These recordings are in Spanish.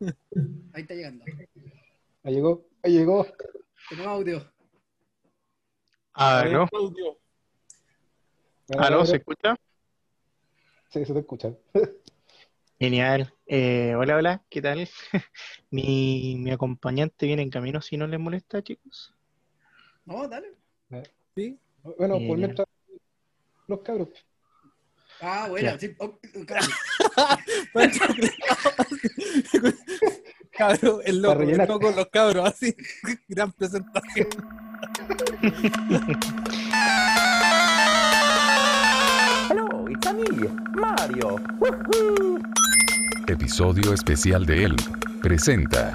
Ahí está llegando. Ahí llegó, ahí llegó. Tenemos audio. Aló, Bueno, aló, ¿se escucha? Sí, se te escucha. Genial. Eh, hola, hola, ¿qué tal? Mi, mi acompañante viene en camino, si no les molesta, chicos. No, dale. Sí. Bueno, Eh, por mientras los cabros. Ah, bueno, Ya. sí. oh, claro. Cabro, el loco, el loco, los cabros, así. Gran presentación. Hello, it's a me, Mario. Episodio especial de Elm. Presenta.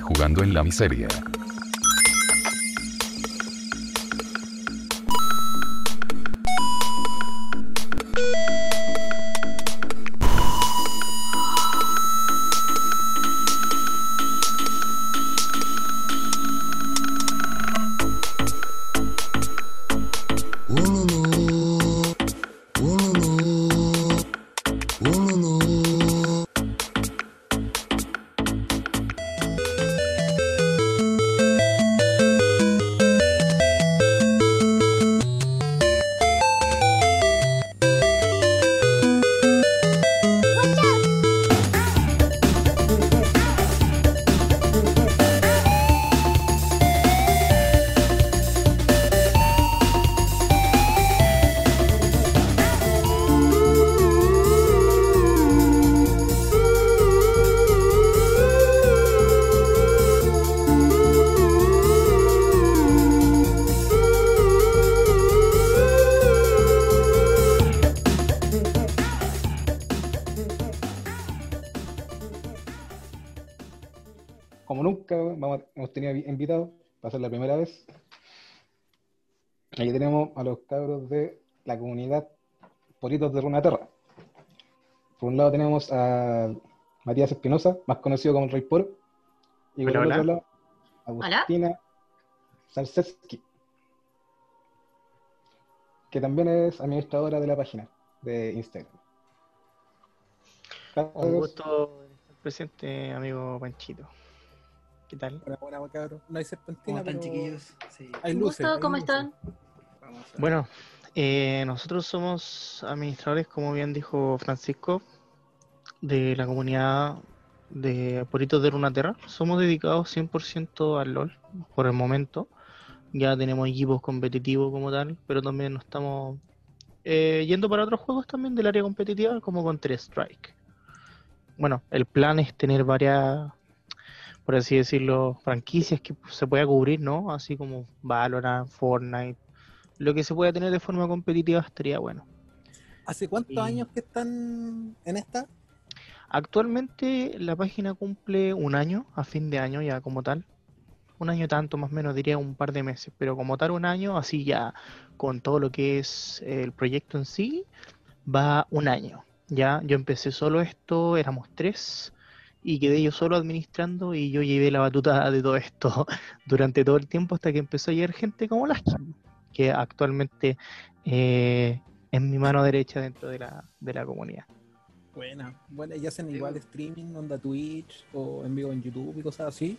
Jugando en la miseria. Va a ser la primera vez. Aquí tenemos a los cabros de la comunidad Politos de Runaterra. Por un lado tenemos a Matías Espinosa, más conocido como el Rey Poro. Y por Hola, el hola. otro lado, Agustina Salseski, que también es administradora de la página de Instagram. Un gusto estar presente, amigo Panchito. ¿Qué tal? Buena, buena, cabro. No hay ¿Cómo serpentina, están, pero chiquillos? Sí. hay luces. gusto, hay ¿cómo luces. están? Bueno, eh, nosotros somos administradores, como bien dijo Francisco, de la comunidad de Poritos de Runaterra. Somos dedicados 100% al LOL por el momento. Ya tenemos equipos competitivos como tal, pero también nos estamos eh, yendo para otros juegos también del área competitiva, como Counter Strike. Bueno, el plan es tener varias, por así decirlo, franquicias que se pueda cubrir, ¿no? Así como Valorant, Fortnite, lo que se pueda tener de forma competitiva estaría bueno. ¿Hace cuántos Y- años que están en esta? Actualmente la página cumple un año, a fin de año ya como tal. Un año tanto, más o menos, diría un par de meses, pero como tal un año, así ya con todo lo que es el proyecto en sí, va un año. Ya, yo empecé solo esto, éramos tres, y quedé yo solo administrando y yo llevé la batuta de todo esto durante todo el tiempo hasta que empezó a llegar gente como las que actualmente eh, es mi mano derecha dentro de la, de la comunidad. Buena. Bueno, ¿y hacen igual streaming, onda Twitch o en vivo en YouTube y cosas así?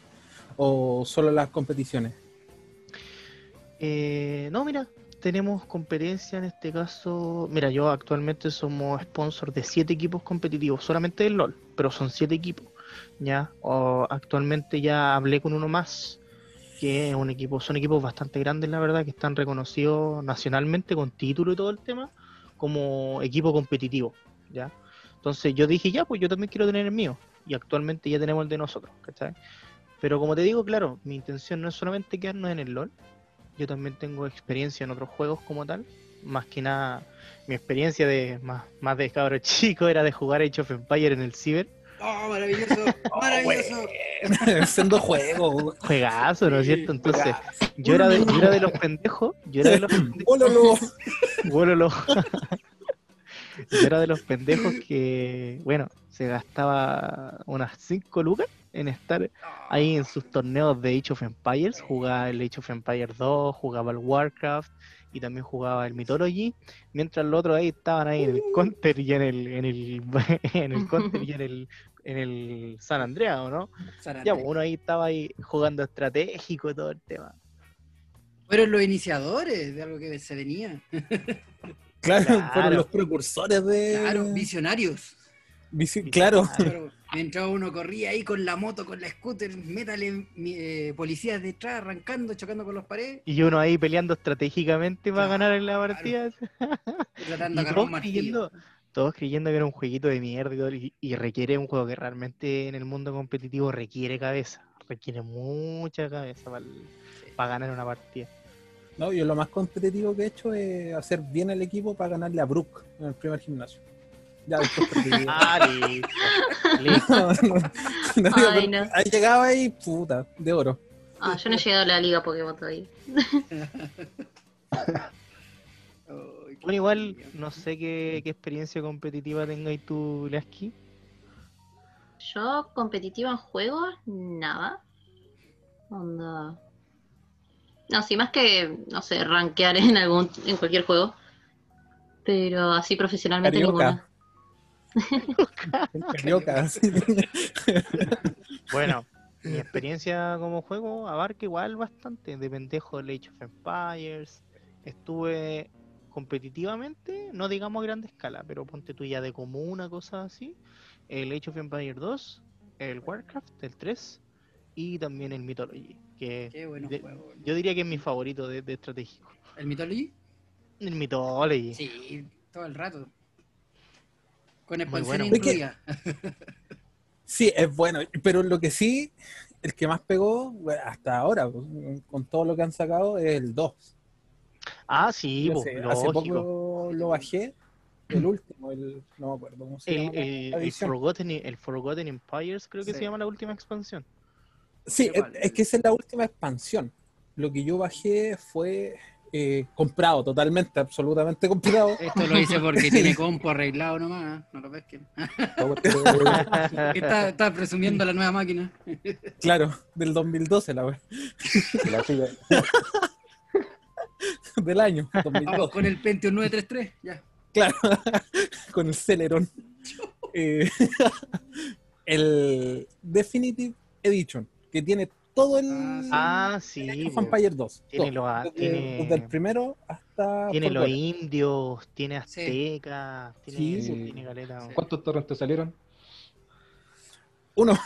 ¿O solo las competiciones? Eh, no, mira, tenemos competencia en este caso. Mira, yo actualmente somos sponsor de siete equipos competitivos, solamente del LOL, pero son siete equipos. Ya, O actualmente ya hablé con uno más, que un equipo, son equipos bastante grandes, la verdad, que están reconocidos nacionalmente con título y todo el tema, como equipo competitivo. Ya, entonces yo dije, ya, pues yo también quiero tener el mío, y actualmente ya tenemos el de nosotros, ¿cachai? Pero como te digo, claro, mi intención no es solamente quedarnos en el LOL, yo también tengo experiencia en otros juegos como tal. Más que nada, mi experiencia de más, más de cabro chico era de jugar Age of Empire en el Ciber. ¡Oh, maravilloso! ¡Maravilloso! Siendo juego. Juegazo, ¿no es cierto? Entonces, yo era de, yo era de los pendejos. Yo era de los pendejos. Yo era de los pendejos que, bueno, se gastaba unas 5 lucas en estar ahí en sus torneos de Age of Empires. Jugaba el Age of Empires 2, jugaba el Warcraft y también jugaba el Mythology, mientras los otros ahí estaban ahí en el Counter y en el, en el, en el Counter y en el, en el San Andreas, ¿o no? Sarate. Ya, pues, uno ahí estaba ahí jugando estratégico y todo el tema. Fueron los iniciadores de algo que se venía. Claro, Claro. fueron los precursores de. Claro, visionarios. Visi- Claro. Claro, Mientras uno corría ahí con la moto, con la scooter, métale eh, policías detrás, arrancando, chocando con los paredes, Y uno ahí peleando estratégicamente para Claro. ganar en la partida. tratando de agarrar un martillo. Todos creyendo que era un jueguito de mierda y, y- y requiere un juego que realmente en el mundo competitivo requiere cabeza. Requiere mucha cabeza para ganar una partida. No, yo lo más competitivo que he hecho es hacer bien el equipo para ganarle a Brook en el primer gimnasio. Ya después perdí. Ah, listo. listo. No, no, no, Ay, pero no. Ahí llegaba ahí, puta, de oro. Ah, yo no he llegado a la liga Pokémon todavía. Bueno, igual no sé qué, qué experiencia competitiva tengáis tú, Lasky. Yo, competitiva en juegos, nada. Onda. No, sí, más que, no sé, rankear en algún, en cualquier juego. Pero así profesionalmente Carioca. ninguna. Carioca. sí. Bueno, mi experiencia como juego abarca igual bastante. De pendejo el Age of Empires. Estuve competitivamente, no digamos a grande escala, pero ponte tú ya de comuna, cosas así. El Age of Empires 2, el Warcraft, el 3 y también el Mythology. Que Qué de- juegos. yo diría que es mi favorito de, de estratégico. ¿El Mythology? El Mythology. Sí, todo el rato. Con Muy expansión bueno. incluida. Sí, es bueno, pero lo que sí, el que más pegó bueno, hasta ahora, con todo lo que han sacado, es el 2. Ah, sí, hace, poco lo bajé, el último, el, no me acuerdo cómo se El, llama. la el. Forgotten, el Forgotten Empires creo que Sí. se llama la última expansión. Sí, es, que esa es la última expansión. Lo que yo bajé fue eh, comprado, totalmente, absolutamente comprado. Esto lo hice porque tiene compo arreglado nomás, no lo pesquen. Está, está presumiendo la nueva máquina. claro, del 2012, la Clásica. del año, Vamos 2012. con el Pentium 933, ya. Claro, con el Celeron. Eh, el Definitive Edition, que tiene todo el Ah, sí. Age of po. Empire 2. Tiene todo, desde, tiene- desde el primero hasta. Tiene los indios, tiene Sí. aztecas, tiene, Sí. tiene caleta. Sí. ¿Cuántos torres te salieron? Uno.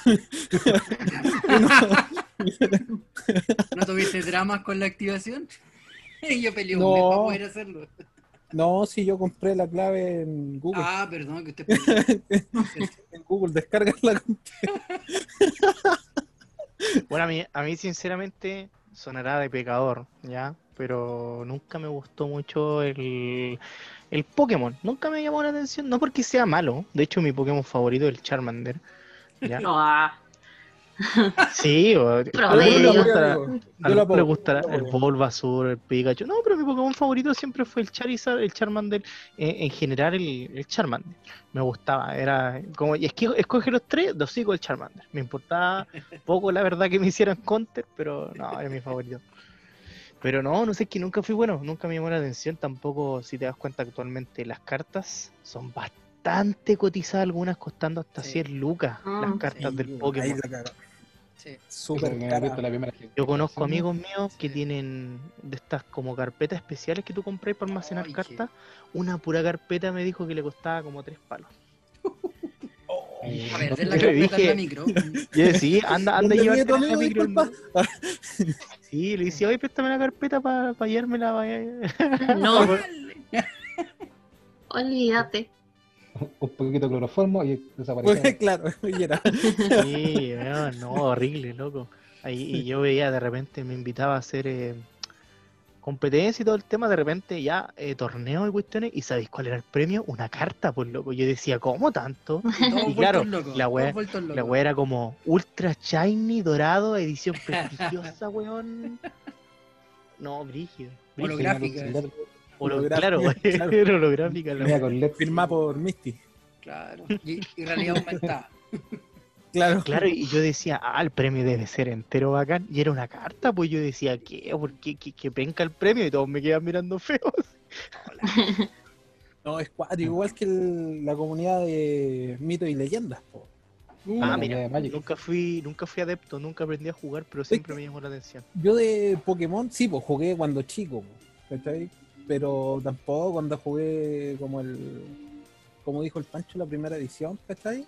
¿No tuviste dramas con la activación? Yo peleé un No. mes para poder hacerlo. No, si yo compré la clave en Google. Ah, perdón, que usted. En Google, descarga la Bueno, a mí, a mí sinceramente sonará de pecador, ¿ya? Pero nunca me gustó mucho el, el Pokémon. Nunca me llamó la atención, no porque sea malo. De hecho, mi Pokémon favorito es el Charmander. ¿ya? No, ah, Sí, o- bello. le gustará, a le gustará el. Bulbasaur, el Pikachu. No, pero mi Pokémon favorito siempre fue el Charizard, el Charmander. eh, en general, el, el Charmander. Me gustaba. Era como, y es que escoge los tres, los sigo el Charmander. Me importaba poco, la verdad, que me hicieran counter, pero no, era mi favorito. Pero no, no sé, es que nunca fui bueno, nunca me llamó la atención. Tampoco, si te das cuenta, actualmente las cartas son bastante cotizadas, algunas costando hasta Sí. 100 lucas, Ah, las cartas del Ahí Pokémon. Sí. Súper cara. la primera Yo conozco amigos míos que tienen de estas como carpetas especiales que tú compras para almacenar Ay, qué- cartas. Una pura carpeta me dijo que le costaba como tres palos. Eh, A ver, Yo la le carpeta en dije- la micro. Yo sí, anda, anda ¿Dónde a vive llevarte tu la micro. Sí, le decía, oye, préstame la carpeta para llevármela. pa- no, olvídate. Un poquito de cloroformo y desapareció. Pues, claro, y era. Sí, weón, no, horrible, loco. Ahí, y yo veía, de repente me invitaba a hacer eh, competencia y todo el tema, de repente ya eh, torneos y cuestiones, y ¿sabéis cuál era el premio? Una carta, pues loco. Yo decía, ¿cómo tanto? Y claro, la wea- La weá era como ultra shiny, dorado, edición prestigiosa, weón. No, brígido. brígido. Holográfica. Holográfica, claro, claro. holográfica con LED. Firmada por Misty. Claro. Y, y realidad aumentada. Claro. Claro, y yo decía, ah, el premio debe ser entero bacán. Y era una carta, pues yo decía, ¿qué? ¿Por qué? ¿Qué, qué penca el premio? Y todos me quedan mirando feos. No, es cuatro, igual que el- la comunidad de mitos y leyendas. po. Uh, ah, mira, nunca fui, nunca fui adepto, nunca aprendí a jugar, pero siempre me llamó la atención. Yo de Pokémon, sí, pues jugué cuando chico, ¿cachai? Pero tampoco cuando jugué como el. Como dijo el Pancho, la primera edición, ¿cachai?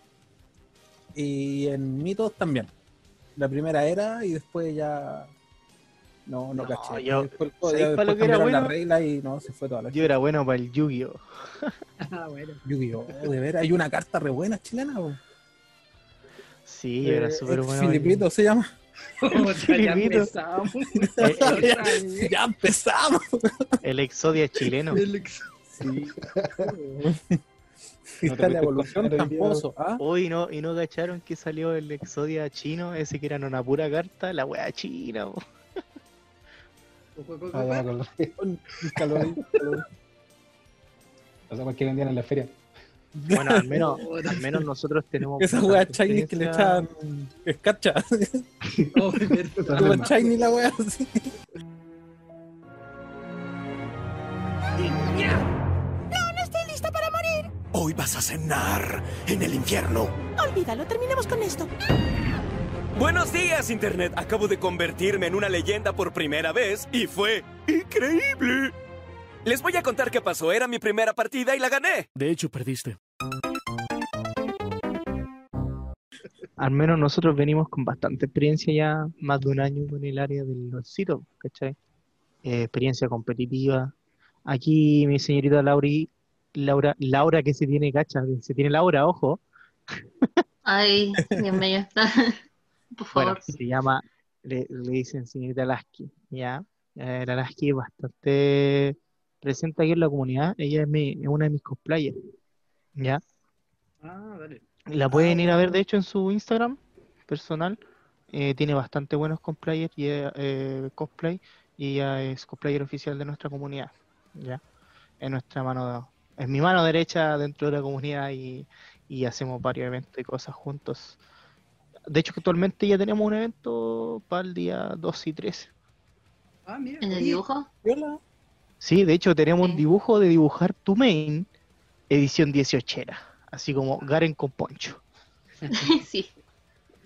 Y en mitos también. La primera era y después ya. No, no, No, caché. yo- después, ¿sabes ya para lo después que era la regla y no, se fue toda la Yo era bueno para el Yu-Gi-Oh! ah, bueno. Yu-Gi-Oh! De veras, hay una carta re buena chilena. Sí, yo era Eh, súper ex bueno. Filipito se llama. Puta, ya Filipito. empezamos. ya, ya empezamos. El Exodia chileno. El ex- Sí. No te la evolución tramposo. ¿ah? Hoy no, y no cacharon que salió el Exodia chino, ese que era una pura carta, la wea china. po. Ah, ya búscalo ahí. O sea, cualquier vendían en la feria. Bueno, al menos, al menos nosotros tenemos. Esa wea shiny que le echaban escarcha. Oh, es verdad. Como shiny la wea así. Hoy vas a cenar en el infierno. Olvídalo, terminemos con esto. Buenos días, Internet. Acabo de convertirme en una leyenda por primera vez y fue increíble. Les voy a contar qué pasó. Era mi primera partida y la gané. De hecho, perdiste. Al menos nosotros venimos con bastante experiencia ya, más de un año con el área del LOLcito, ¿cachai? Eh, experiencia competitiva. Aquí mi señorita Lauri, Laura, Laura que se tiene cacha, se tiene Laura, ojo. Ay, Dios mío. Por Bueno, favor. se llama, le, le dicen señorita Lasky, ¿ya? Eh, la Lasky es bastante presente aquí en la comunidad, ella es, mi- es una de mis cosplayers, ¿ya? Ah, dale. La pueden ir a ver, de hecho, en su Instagram personal. Eh, tiene bastante buenos cosplayers y ella, eh, cosplay y ella es cosplayer oficial de nuestra comunidad, ¿ya? Es nuestra mano, es mi mano derecha dentro de la comunidad y, y hacemos varios eventos y cosas juntos. De hecho, actualmente ya tenemos un evento para el día 12 y 13. Ah, mira. ¿En el dibujo? Sí, de hecho tenemos un dibujo de dibujar tu main, edición 18 así como Garen con poncho. sí.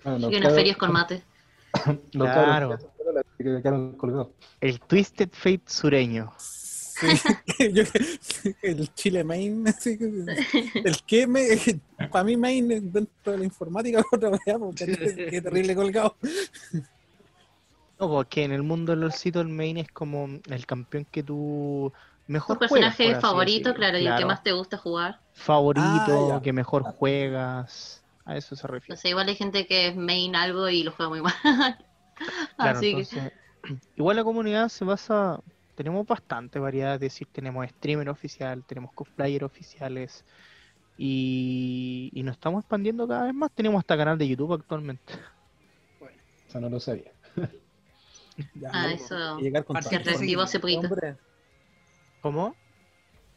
Y unas ferias con mate. Claro. El Twisted Fate sureño. Sí. Yo- el Chile Main, así que- el que me, para mí Main dentro de la informática otra porque qué terrible colgado. No, porque en el mundo del LoLcito el main es como el campeón que tú mejor Tu juegas, personaje por así favorito, claro, y el que más te gusta jugar. Favorito, Ah, que mejor juegas. A eso se No refiere. sé, igual hay gente que es main algo y lo juega muy mal. Claro, Así que, entonces, igual la comunidad se basa, tenemos bastante variedad, es decir, tenemos streamer oficial, tenemos cosplayer oficiales y, y nos estamos expandiendo cada vez más. Tenemos hasta canal de YouTube actualmente. Eso no lo sabía. Ya, Ah, loco, eso llegar con se reactivó hace poquito. hombre. ¿Cómo?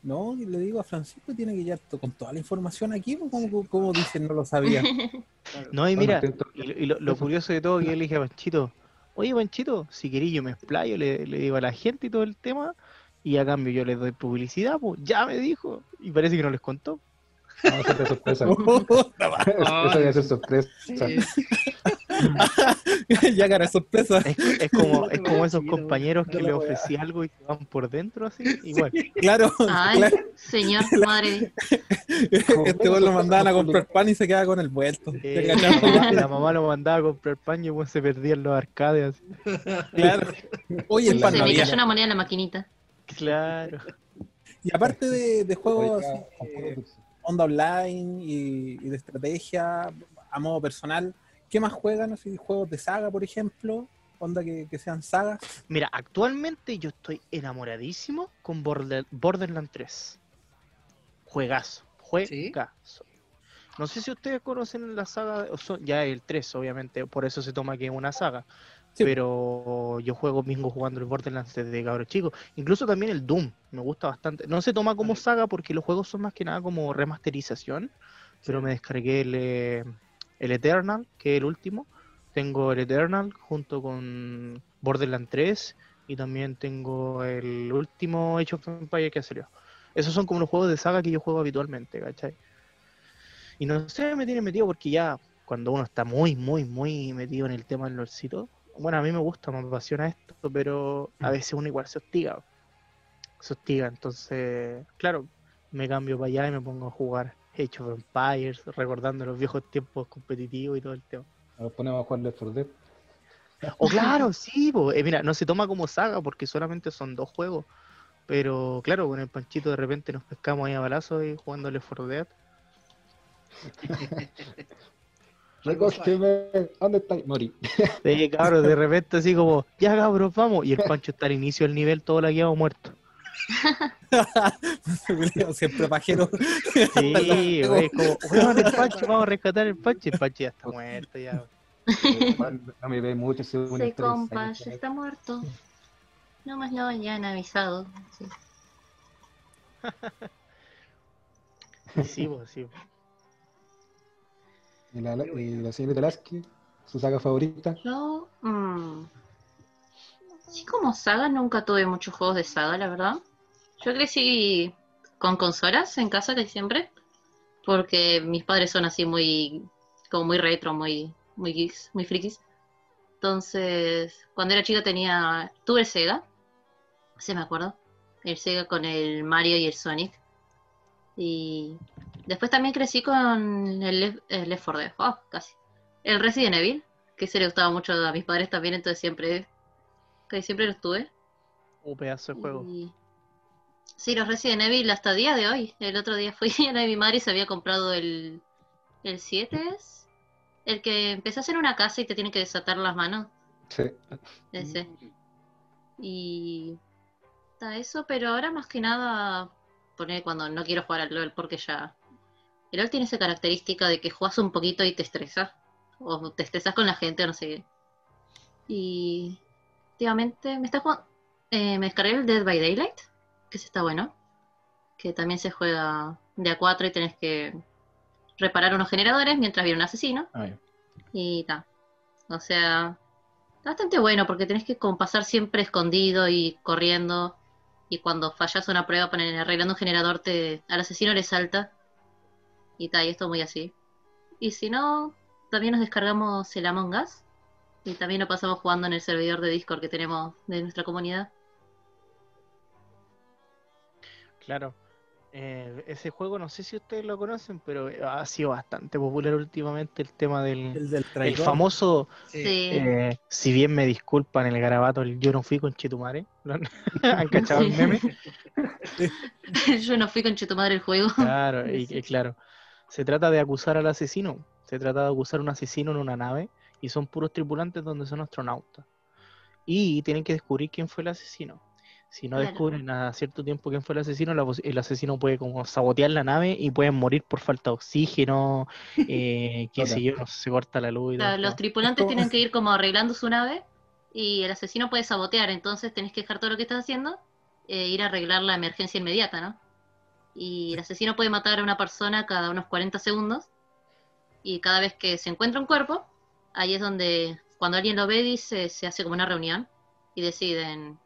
No, le digo a Francisco tiene que llegar con toda la información aquí, pues, como, como dicen, no lo sabía. No, y mira, y, lo- lo, curioso de todo que yo le dije a Panchito, oye Panchito, si querís yo me explayo, le, le digo a la gente y todo el tema, y a cambio yo les doy publicidad, pues ya me dijo, y parece que no les contó. Hacerte sorpresa. Eso debe ser sorpresa. ya cara sorpresa. Es, es como, es como esos compañeros que no le ofrecí algo y que van por dentro así, igual. Claro, Ay, claro. señor, madre. Este weón lo mandaban a comprar pan y se quedaba con el vuelto. Eh, ¿Te la, mamá, la mamá lo mandaba a comprar pan y pues se perdía en los arcades. así. Claro. Oye, el pan Se no me había. cayó una moneda en la maquinita. Claro. Y aparte de, de juegos eh, onda online y, y de estrategia a modo personal, ¿qué más juegan? Así, juegos de saga, por ejemplo, onda que, que sean sagas. Mira, actualmente yo estoy enamoradísimo con Border- Borderlands 3. Juegazo, juegazo. No sé si ustedes conocen la saga, son- ya el 3 obviamente, por eso se toma que es una saga. Sí. Pero yo juego bingo jugando el Borderlands desde cabro chico. Incluso también el Doom, me gusta bastante. No se toma como saga porque los juegos son más que nada como remasterización. Pero me descargué el, eh, el Eternal, que es el último. Tengo el Eternal junto con Borderlands 3 y también tengo el último Age of Empires que salió. Esos son como los juegos de saga que yo juego habitualmente, ¿cachai? Y no sé, me tiene metido porque ya cuando uno está muy, muy, muy metido en el tema del lorcito, bueno, a mí me gusta, me apasiona esto, pero a veces uno igual se hostiga. Se hostiga, entonces, claro, me cambio para allá y me pongo a jugar Age of Empires, recordando los viejos tiempos competitivos y todo el tema. Nos ponemos a jugar Left 4 Dead. O claro, sí. Eh, mira, no se toma como saga porque solamente son dos juegos. Pero claro, con el panchito de repente nos pescamos ahí a balazos y jugando Left 4 Dead. Recógeme, ¿dónde está? Morí. Sí, cabrón, de repente así como, ya cabros, vamos. Y el pancho está al inicio del nivel, todo lagueado muerto. Siempre pajero. Sí, güey, como, el pancho, vamos a rescatar el pancho. El pancho ya está muerto, ya. No me ve mucho, Se compa, ya está muerto. No más lo ya han avisado. Sí. Sí, pues, sí. Y la, y la señorita Lasky, su saga favorita. Yo, mm, sí como saga, nunca tuve muchos juegos de saga, la verdad. Yo crecí con consolas en casa casi siempre, porque mis padres son así muy, como muy retro, muy, muy geeks, muy frikis. Entonces, cuando era chica tenía, tuve el Sega, sí me acuerdo, el Sega con el Mario y el Sonic. Y después también crecí con el el Left 4 Dead, oh, casi. El Resident Evil, que se le gustaba mucho a mis padres también, entonces siempre, que siempre los tuve. Un pedazo de juego. Y- Sí, los Resident Evil hasta el día de hoy. El otro día fui a mi madre y se había comprado el, el 7, ¿es? El que empezás en una casa y te tienen que desatar las manos. Sí. Ese. Y está eso, pero ahora más que nada poner cuando no quiero jugar al LOL porque ya. El LOL tiene esa característica de que juegas un poquito y te estresas. O te estresas con la gente o no sé qué. Y últimamente me está jugando. eh, me descargué el Dead by Daylight, que ese está bueno. Que también se juega de a 4 y tenés que reparar unos generadores mientras viene un asesino. Ah. Y ta. O sea, está bastante bueno porque tenés que como pasar siempre escondido y corriendo. Y cuando fallas una prueba arreglando un generador, te, al asesino le salta. Y ta, y esto muy así. Y si no, también nos descargamos el Among Us. Y también lo pasamos jugando en el servidor de Discord que tenemos de nuestra comunidad. Claro. Eh, ese juego, no sé si ustedes lo conocen, pero ha sido bastante popular últimamente el tema del El del el traidor. famoso, Sí. Eh, si bien me disculpan el garabato, el yo no fui con Chetumare. ¿Lo han, ¿Han cachado el meme? Yo no fui con Chetumadre el juego. Claro, y, y claro. Se trata de acusar al asesino. Se trata de acusar a un asesino en una nave y son puros tripulantes donde son astronautas. Y tienen que descubrir quién fue el asesino. Si no Claro. descubren a cierto tiempo quién fue el asesino, la el asesino puede como sabotear la nave y pueden morir por falta de oxígeno, eh, qué sé yo, no sé, se corta la luz y O todo sea, el los tripulantes tienen que ir como arreglando su nave y el asesino puede sabotear, entonces tenés que dejar todo lo que estás haciendo e ir a arreglar la emergencia inmediata, ¿no? Y el asesino puede matar a una persona cada unos 40 segundos y cada vez que se encuentra un cuerpo, ahí es donde cuando alguien lo ve dice, se hace como una reunión y deciden...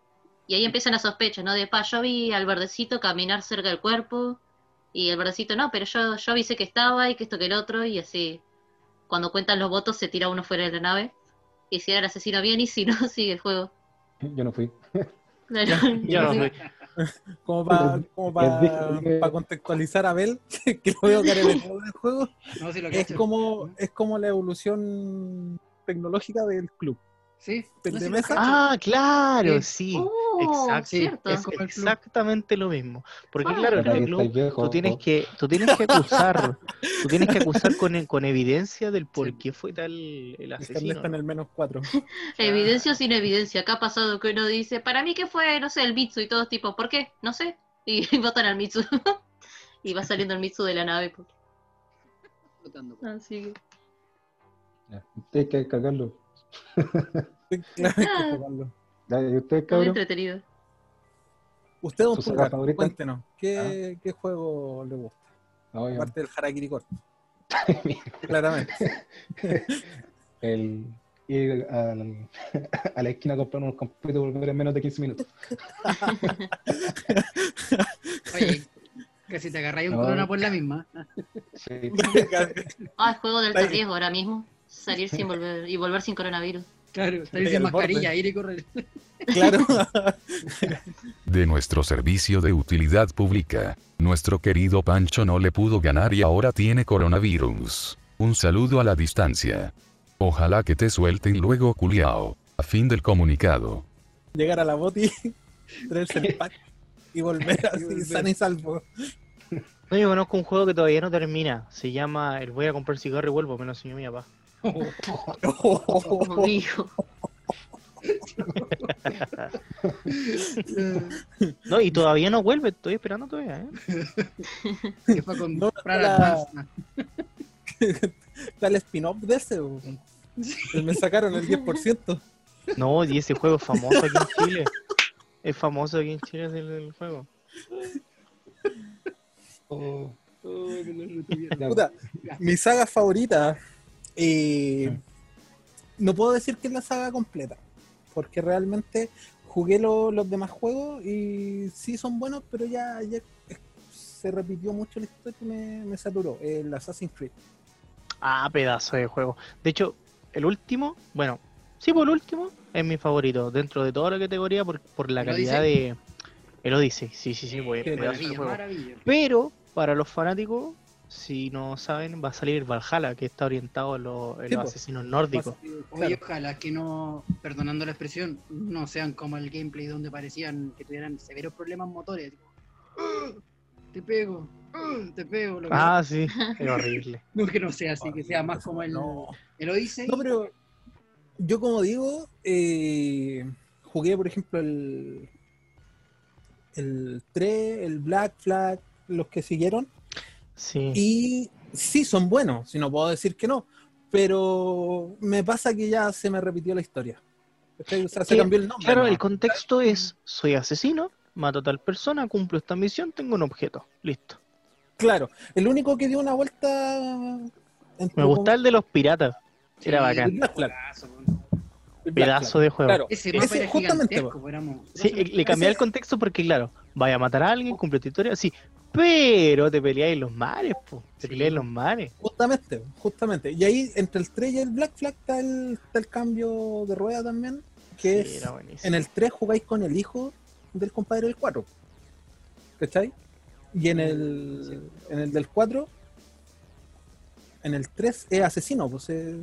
Y ahí empiezan las sospechas, ¿no? De, pa, yo vi al verdecito caminar cerca del cuerpo y el verdecito no, pero yo, yo avisé que estaba y que esto que el otro y así cuando cuentan los votos se tira uno fuera de la nave. Y si era el asesino bien y si no, sigue el juego. Yo no fui. Claro. Yo no soy- Como para como pa, pa contextualizar a Abel, que lo veo cara de todo el juego, No, sí lo es como, es como la evolución tecnológica del club. Sí, ¿Del no, de sí lo mesa? cacho. Ah, claro, Sí. sí. Oh, Exacto. cierto. Es exactamente lo mismo. Porque Ah, claro, en Pero ahí el estáis club viejo. tú tienes que, tú tienes que acusar, tú tienes que acusar con, con evidencia del por qué fue tal el asesino. está en el menos 4. Evidencia o sin evidencia. Acá ha pasado que uno dice, para mí que fue, no sé, el Mitsu y todos tipo, ¿por qué? No sé. Y votan al Mitsu. y va saliendo el Mitsu de la nave. pues. Así que- hay que descargarlo. Claro, hay que Ah. Jugarlo. Ya, ¿Y ustedes, está muy entretenido. Usted, don ¿Su saga Pulgar, favorita? cuéntenos, ¿qué, qué juego le gusta? No, Aparte del Harakiri Core. Claramente. El ir al- a la esquina a comprar unos compitos y volver en menos de 15 minutos. Oye, casi te agarráis un No. corona por la misma. Sí. Ah, juego del riesgo ahora mismo. Salir sin volver y volver sin coronavirus. Claro, sin borde. mascarilla, ir y correr. claro. De nuestro servicio de utilidad pública. Nuestro querido Pancho no le pudo ganar y ahora tiene coronavirus. Un saludo a la distancia. Ojalá que te suelten luego culiao. A fin del comunicado. Llegar a la boti, traerse el pack y volver así, sano y salvo. No, yo conozco un juego que todavía no termina. Se llama El voy a comprar cigarro y vuelvo, me lo enseñó mi papá. Como dijo. No, y todavía no vuelve, estoy esperando todavía, ¿eh? que fue a No, la- el spin-off de ese. bo. Me sacaron el 10%. No, y ese juego es famoso aquí en Chile. Es famoso aquí en Chile el, el juego. Oh, Oh, que. Puta, mi saga favorita. Eh, no puedo decir que es la saga completa. Porque realmente jugué lo- los demás juegos y sí son buenos, pero ya, ya se repitió mucho la historia y me, me saturó. El Assassin's Creed. Ah, pedazo de juego. De hecho, el último, bueno, sí, por el último, es mi favorito. Dentro de toda la categoría, por, por la ¿El calidad de. El Odyssey, sí, sí, sí, pues, Qué pedazo de juego. maravilla. Pero, para los fanáticos, si no saben, va a salir Valhalla, que está orientado a los, Sí, asesinos nórdicos. Oye, Claro. ojalá que no, perdonando la expresión, no sean como el gameplay donde parecían que tuvieran severos problemas motores. tipo, "Ah, te pego, ah, te pego. Lo que Ah, sí, es horrible. No que no sea así, que sea más como el, No. el Odyssey. No, pero yo como digo, eh, jugué por ejemplo el el 3, el Black Flag, los que siguieron, Sí. y sí son buenos, si no puedo decir que no, pero me pasa que ya se me repitió la historia. ¿Cachai? O sea, se cambió el nombre. Claro, ¿no? el contexto es, soy asesino, mato a tal persona, cumplo esta misión, tengo un objeto. Listo. Claro, el único que dio una vuelta... Me gusta el de los piratas. Era Sí, bacán. el Black Flag. Pedazo, weón. el Black Pedazo Flag. de juego. Claro, Ese Ese, era justamente, éramos- Sí, le cambié el contexto porque, claro, vaya a matar a alguien, cumple tu historia, sí, pero te peleáis en los mares, po. Te Sí. peleáis en los mares. Justamente, justamente. Y ahí entre el 3 y el Black Flag está el, está el cambio de rueda también, que Sí, es era buenísimo. en el 3 jugáis con el hijo del compadre del 4. ¿Cachai? Y en el, en el del 4, en el 3 es asesino, pues se,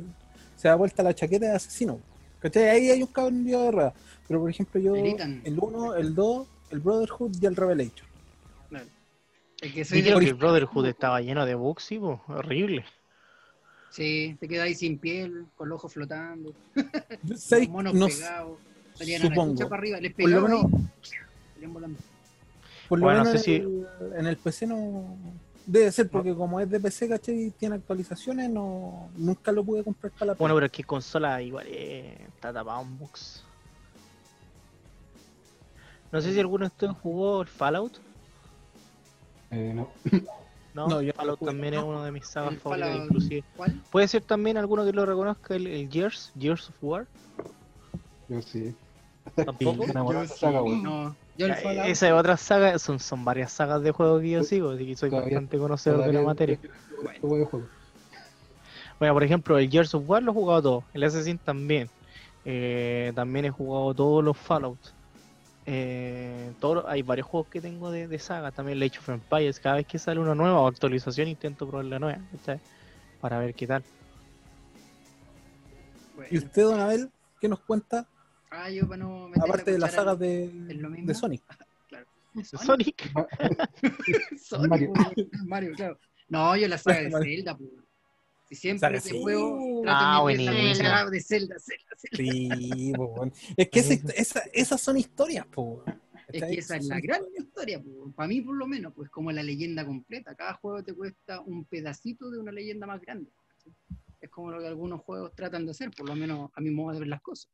se da vuelta la chaqueta de asesino. ¿Cachai? Ahí hay un cambio de rueda. Pero por ejemplo yo, el 1, el 2, el Brotherhood y el Revelation. El que soy que el Brotherhood estaba lleno de bugs, horrible. Sí, te quedáis sin piel, con los ojos flotando, los monos No- pegados, salían a la supongo. chucha para arriba, les Por lo menos- y salían volando. Por lo Bueno, menos no sé en, el, en el PC no. Debe ser porque como es de PC, ¿cachai? Y tiene actualizaciones, no nunca lo pude comprar para la Bueno, pero es que consola igual eh, está tapado en bugs. No sé si alguno de ustedes jugó el Fallout. Eh, no. No, No, yo no Fallout también es uno de mis sagas Fallout, inclusive. ¿Cuál? Puede ser también alguno que lo reconozca el, el Gears, Gears of War. Yo sí. Tampoco. De esa saga, weón. No, yo el Ya, Fallout. Esa es otra saga, son, son varias sagas de juegos que yo sigo, así que soy Todavía- bastante conocedor de la materia. Bueno, por ejemplo, el Gears of War lo he jugado todo, el Assassin también. Eh, también he jugado todos los Fallout. Eh, todo- hay varios juegos que tengo de, de saga, también el Age of Empires. Cada vez que sale una nueva o actualización, intento probar la nueva para ver qué tal. Bueno. ¿Y usted, Don Abel, qué nos cuenta? Ah, yo para no meter Aparte de las sagas de, de Sonic. Sonic, Sonic, Mario. Mario. Mario, claro. No, yo la saga de. Zelda, pues. Si siempre Zelda. juego, Ah, trato de Zelda, Zelda, Zelda. Sí, po. Es que esa, esa- esas son historias, po. Es que esa es la gran historia, para mí por lo menos, pues como la leyenda completa. Cada juego te cuesta un pedacito de una leyenda más grande. ¿sí? Es como lo que algunos juegos tratan de hacer, por lo menos a mi modo de ver las cosas.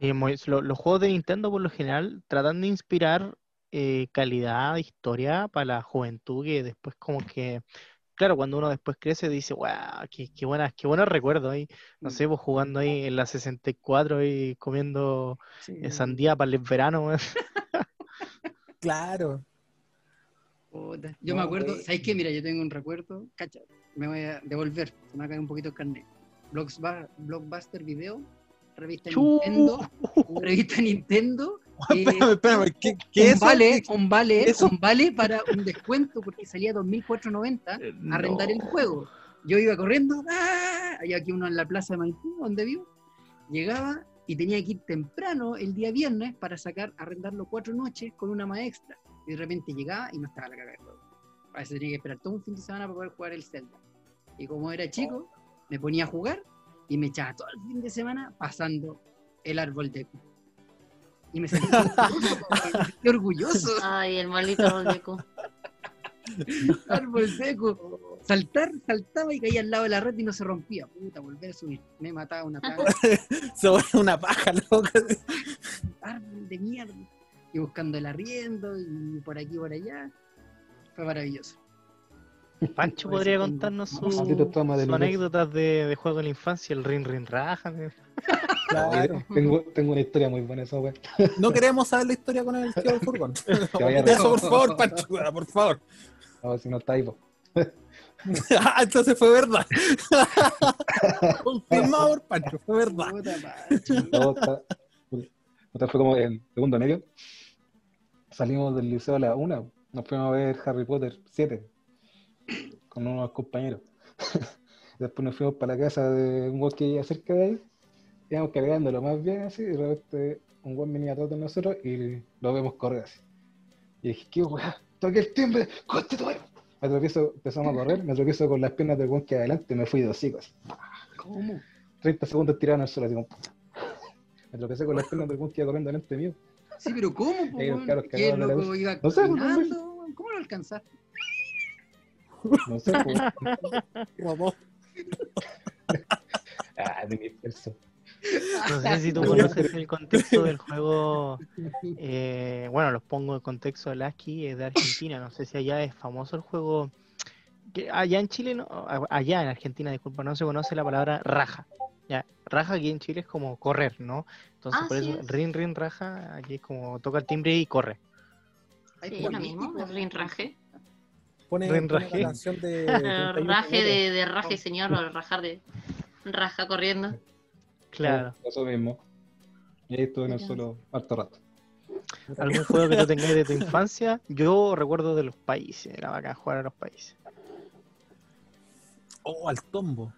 Sí, muy- lo- los juegos de Nintendo por lo general tratan de inspirar eh, calidad historia para la juventud que después como que claro, cuando uno después crece dice, wow, qué, qué buenas, qué buenos recuerdos ahí. No sé, pues jugando ahí en la 64 y comiendo Sí. eh, sandía para el verano. Claro. Puta, Yo No, me acuerdo, güey. ¿sabes qué? Mira, yo tengo un recuerdo, cacha, me voy a devolver, se me va a caer un poquito el carnet. Blockbuster Video, revista Chu. Nintendo, revista Nintendo, espérame, espérame, ¿qué, qué un es eso? vale, ¿Qué- un vale, eso? un vale para un descuento porque salía 2.490 arrendar el No. juego. Yo iba corriendo, ¡ah! hay aquí uno en la plaza de Maipú, donde vivo, llegaba y tenía que ir temprano el día viernes para sacar, arrendarlo cuatro noches con una más extra. Y de repente llegaba y no estaba la caga de juego. A veces tenía que esperar todo un fin de semana para poder jugar el Zelda. Y como era chico, me ponía a jugar y me echaba todo el fin de semana pasando el árbol de Y me sentí orgulloso, me sentí orgulloso. Ay, el maldito Roldeco. árbol seco. Saltar, saltaba y caía al lado de la red y no se rompía. Puta, volver a subir. Me mataba una. Se vuelve una paja, loca. árbol de mierda. Y buscando el arriendo y por aquí y por allá. Fue maravilloso. Pancho podría contarnos sus de anécdotas de, de juego en la infancia, el Rin Rin Raja. Claro. Tengo, tengo una historia muy buena esa wea. No queremos saber la historia con el tío del furgón. Eso, por favor, Pancho, por favor. A ver si no está ahí, po. Ah, entonces fue verdad. Confirmado por Pancho, fue verdad. No, está- Otra fue como en segundo medio. Salimos del liceo a la una. Nos fuimos a ver Harry Potter 7 con unos compañeros. Después nos fuimos para la casa de un weón que vivía cerca de ahí. Íbamos cargando lo más bien así. Y de repente un buen venía atrás de nosotros y lo vemos correr así. Y dije, ¿qué weá? Toqué el timbre, ¡corte tu! Me tropiezo, empezamos a correr, me tropiezo con las piernas del buen que adelante y me fui de hocico así. ¿Cómo? 30 segundos tirado en el suelo así como. Me tropecé con las piernas del que iba corriendo delante mío. Sí, pero ¿cómo? po, ¿Qué loco iba No sé, pues? ¿Cómo lo alcanzaste? No sé, pues. Robó. Ah, de mi. No sé si tú conoces el contexto del juego. eh, bueno, los pongo en contexto del ASCII, es de Argentina. No sé si allá es famoso el juego. que allá en Chile, no, allá en Argentina, disculpa, no se conoce la palabra raja. Ya, raja aquí en Chile es como correr, ¿no? Entonces, Ah, por eso, es. rin, rin, raja, aquí es como toca el timbre y corre. Sí, es lo mismo, el rinraje. Pone, pone la Rajé. canción de. 31 Raje de, de raje, señor, o rajar de raja corriendo. Claro. Eso mismo. Y ahí estuve en el suelo harto rato. ¿Algún juego que tú tengáis de tu infancia? Yo recuerdo de los países, era bacán jugar a los países. Oh, al tombo.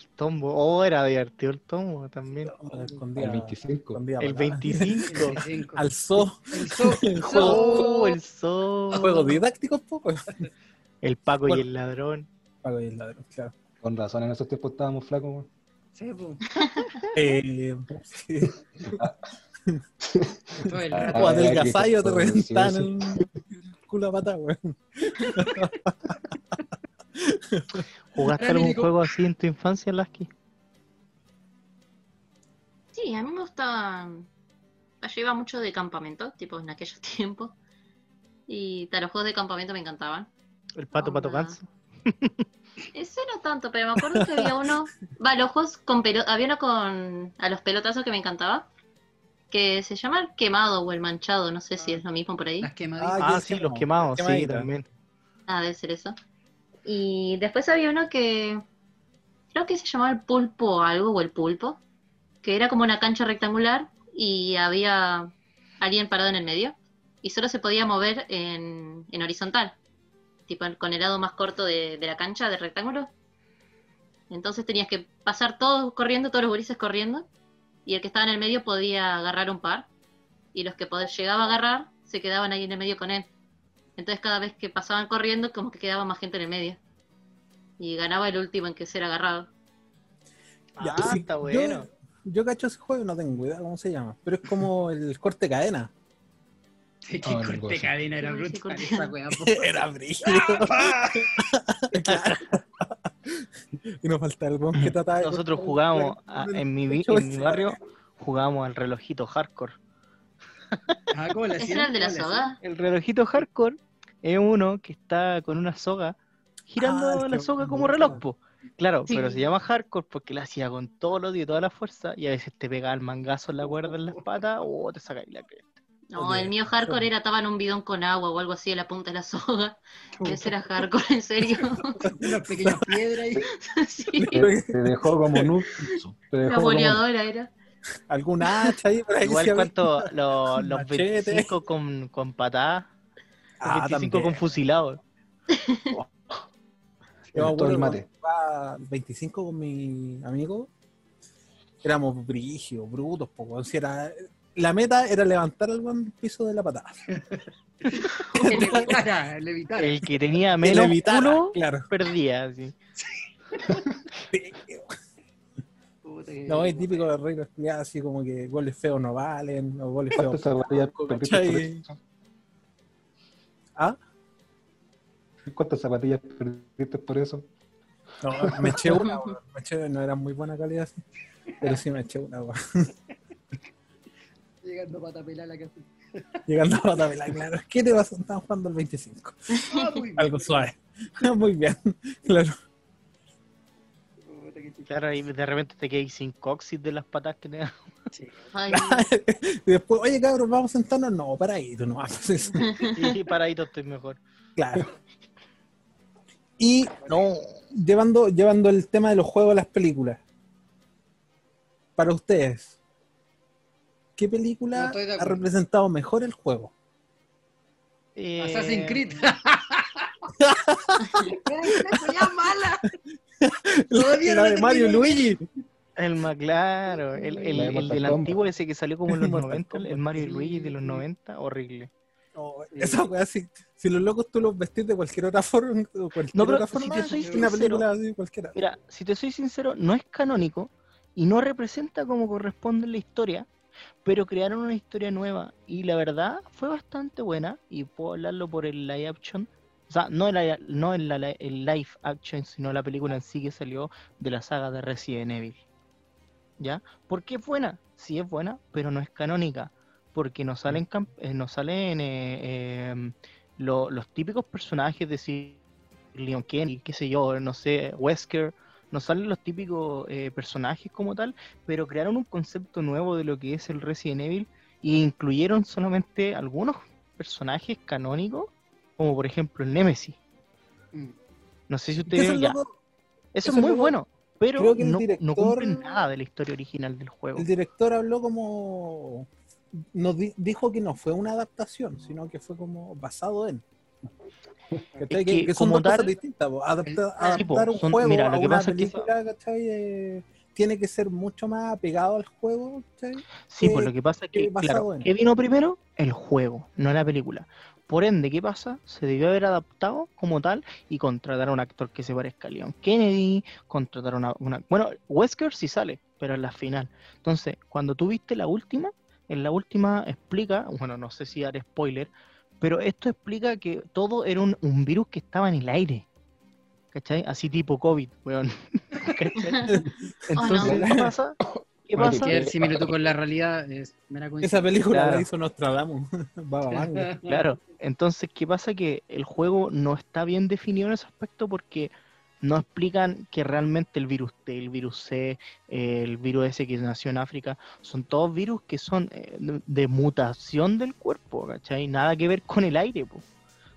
Al tombo, oh, era divertido el tombo también. Escondía- El 25. escondía El patadas. 25. 25. Al zoo. El zoo, el zoo. Oh, el sol. Juegos didácticos, poco. El Paco Bueno. y el ladrón. Pago y el ladrón, claro. Con razón, en esos tiempos estábamos flacos, weón. Sí, po. Eh, sí. El Ah, o ah, te reventan el culo a pata, weón. ¿Jugaste algún juego así en tu infancia, Lasky? Sí, a mí me gustaba. Yo iba mucho de campamento, tipo en aquellos tiempos. Y los juegos de campamento me encantaban. El pato pato Onda. ganso. Ese no tanto, pero me acuerdo que había uno. Va, los juegos con pelo... Había uno con. A los pelotazos que me encantaba. Que se llama el quemado o el manchado, no sé si es lo mismo por ahí. Las quemaditas. Ah, Ah, sí, los quemados, sí, también. Ah, debe ser eso. Y después había uno que. Creo que se llamaba el pulpo o algo, o el pulpo. Que era como una cancha rectangular y había alguien parado en el medio. Y solo se podía mover en, en horizontal. Tipo con el lado más corto de, de la cancha, del rectángulo. Entonces tenías que pasar todos corriendo, todos los gurises corriendo. Y el que estaba en el medio podía agarrar un par. Y los que llegaba a agarrar se quedaban ahí en el medio con él. Entonces cada vez que pasaban corriendo, como que quedaba más gente en el medio. Y ganaba el último en que ser agarrado. Ya, ah, sí, está bueno. Yo, cacho ese juego, no tengo idea cómo se llama. Pero es como el corte cadena. Sí, que no, corte cosa. cadena era brutal esa. Era brillo. y nos falta el weón que trataba de Nosotros el- jugábamos, a- en mi, en mi barrio, jugábamos al relojito hardcore. Ah, ¿cómo le ¿Ese era el de la ¿Cómo le soga? El relojito hardcore es uno que está con una soga girando Ah, la soga como el- reloj, po. Claro, Sí. pero se llama hardcore porque la hacía con todo el odio y toda la fuerza y a veces te pegaba el mangazo en la cuerda en las patas o te sacáis la cresta. No, el mío hardcore era estaba en un bidón con agua o algo así a la punta de la soga. Ese era hardcore, en serio. Unas pequeñas piedras ahí. sí, Te, te dejó como nu. Te la dejó como, boleadora era. ¿Alguna hacha ahí por ahí? Igual cuanto los, los Machete. 25 con, con patadas, los Ah, 25 con también. fusilados. Yo me todo el mate. cuando jugaba 25 con mi amigo. Éramos brígidos, brutos, poco. Si era, la meta era levantar al buen piso de la patada. Que le evitara, le evitara. El que tenía menos le evitara, culo claro. perdía. que- No, es típico de reglas así como que goles feos no valen, o goles feos. ¿Ah? ¿Cuántas zapatillas perdiste por eso? No, me eché una, me eché, no era muy buena calidad, sí, pero sí me eché una, weón. Llegando para tapelar la casa. Llegando a la tabla, claro. ¿Qué te vas a estar jugando el 25? Ah, muy bien. Algo suave. Muy bien, claro. Claro, y de repente te quedas sin coxis de las patas que te dan. Ay, Y después, oye cabrón, vamos a sentarnos. No, para ahí, tú no vas. Y paradito estoy mejor. Claro. Y No, llevando, llevando el tema de los juegos a las películas. Para ustedes, ¿qué película ha representado mejor el juego? eh, Assassin's Creed. Ya mala. Todavía La la de Mario. Luigi. El más claro, el, del antiguo ese que salió como en los Mortal 90, el. Mario y Luigi de los sí. 90, horrible. No, esa weá, si, si los locos tú los vestís de cualquier otra forma, cualquier No, pero otra si forma, te soy una sincero- película así cualquiera. Mira, si te soy sincero, no es canónico y no representa como corresponde en la historia, pero crearon una historia nueva y la verdad fue bastante buena y puedo hablarlo por el live action. O sea, no, el, no el, la- el live action, sino la película en sí que salió de la saga de Resident Evil. ¿Ya? ¿Por qué es buena? Sí es buena, pero no es canónica. Porque no salen, eh, no salen eh, em, lo- los típicos personajes de decir Leon Kennedy, qué sé yo, no sé, Wesker, no salen los típicos eh, personajes como tal, pero crearon un concepto nuevo de lo que es el Resident Evil e incluyeron solamente algunos personajes canónicos, como por ejemplo el Nemesis. Mm. No sé si ustedes... eso es ya, loco, eso es es muy loco. bueno, pero Creo que el no, no director- cumplen nada de la historia original del juego. El director habló como. Nos di- dijo que no fue una adaptación, sino que fue como basado en. Es que, que que son como dos cosas distintas. Adapta- po, adaptar un son- juego mira, a lo que una pasa es que- película, ¿cachai? Eh, tiene que ser mucho más apegado al juego, ¿cachai? Sí, pues lo que pasa es que claro, ¿qué vino primero? El juego, no la película. Por ende, ¿qué pasa? Se debió haber adaptado como tal y contratar a un actor que se parezca a Leon Kennedy, contratar a una, una- Bueno, Wesker sí sale, pero en la final. Entonces, cuando tú viste la última, en la última explica, bueno, no sé si dar spoiler, pero esto explica que todo era un, un virus que estaba en el aire. ¿Cachai? Así tipo COVID, weón. ¿Cachai? Entonces, no. ¿qué pasa? ¿Qué pasa? El similitud con la realidad es mera Esa película Claro. la hizo Nostradamus. Claro, entonces, ¿qué pasa? Que el juego no está bien definido en ese aspecto porque no explican que realmente el virus T, el virus C, el virus ese que nació en África, son todos virus que son eh, de, de mutación del cuerpo, ¿cachai? Nada que ver con el aire, po.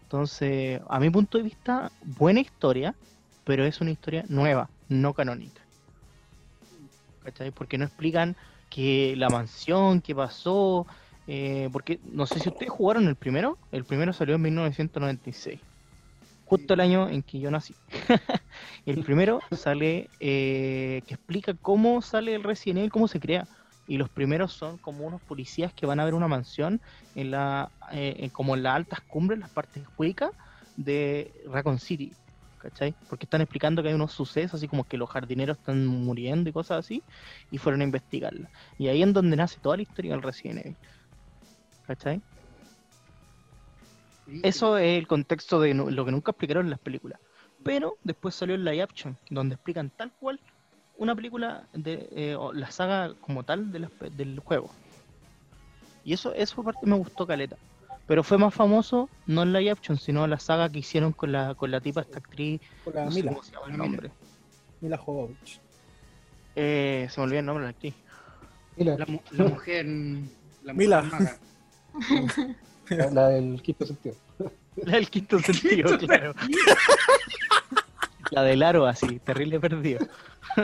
Entonces, a mi punto de vista, buena historia, pero es una historia nueva, no canónica. ¿Cachai? Porque no explican que la mansión, qué pasó, eh, porque no sé si ustedes jugaron el primero. El primero salió en 1996, justo el año en que yo nací. el primero sale eh, que explica cómo sale el Resident Evil, cómo se crea. Y los primeros son como unos policías que van a ver una mansión en la, eh, en- como en las altas cumbres, las partes huecas de Raccoon City. ¿Cachai? Porque están explicando que hay unos sucesos, así como que los jardineros están muriendo y cosas así, y fueron a investigarla. Y ahí es donde nace toda la historia del Resident Evil. ¿Cachai? Eso es el contexto de lo que nunca explicaron en las películas. Pero después salió el live action, donde explican tal cual una película de eh, o la saga como tal de del juego. Y eso, eso parte me gustó caleta. Pero fue más famoso no en live action, sino la saga que hicieron con la, con la tipa esta actriz. Con la no sé Mila, cómo se llama el Mila. nombre. Mila Jovovich. Eh, se me olvidó el nombre de la actriz. Mira, La, mu- la mujer. La mujer Mila. maga. la, la del quinto sentido. La del quinto sentido, claro. La del aro, así, terrible perdido.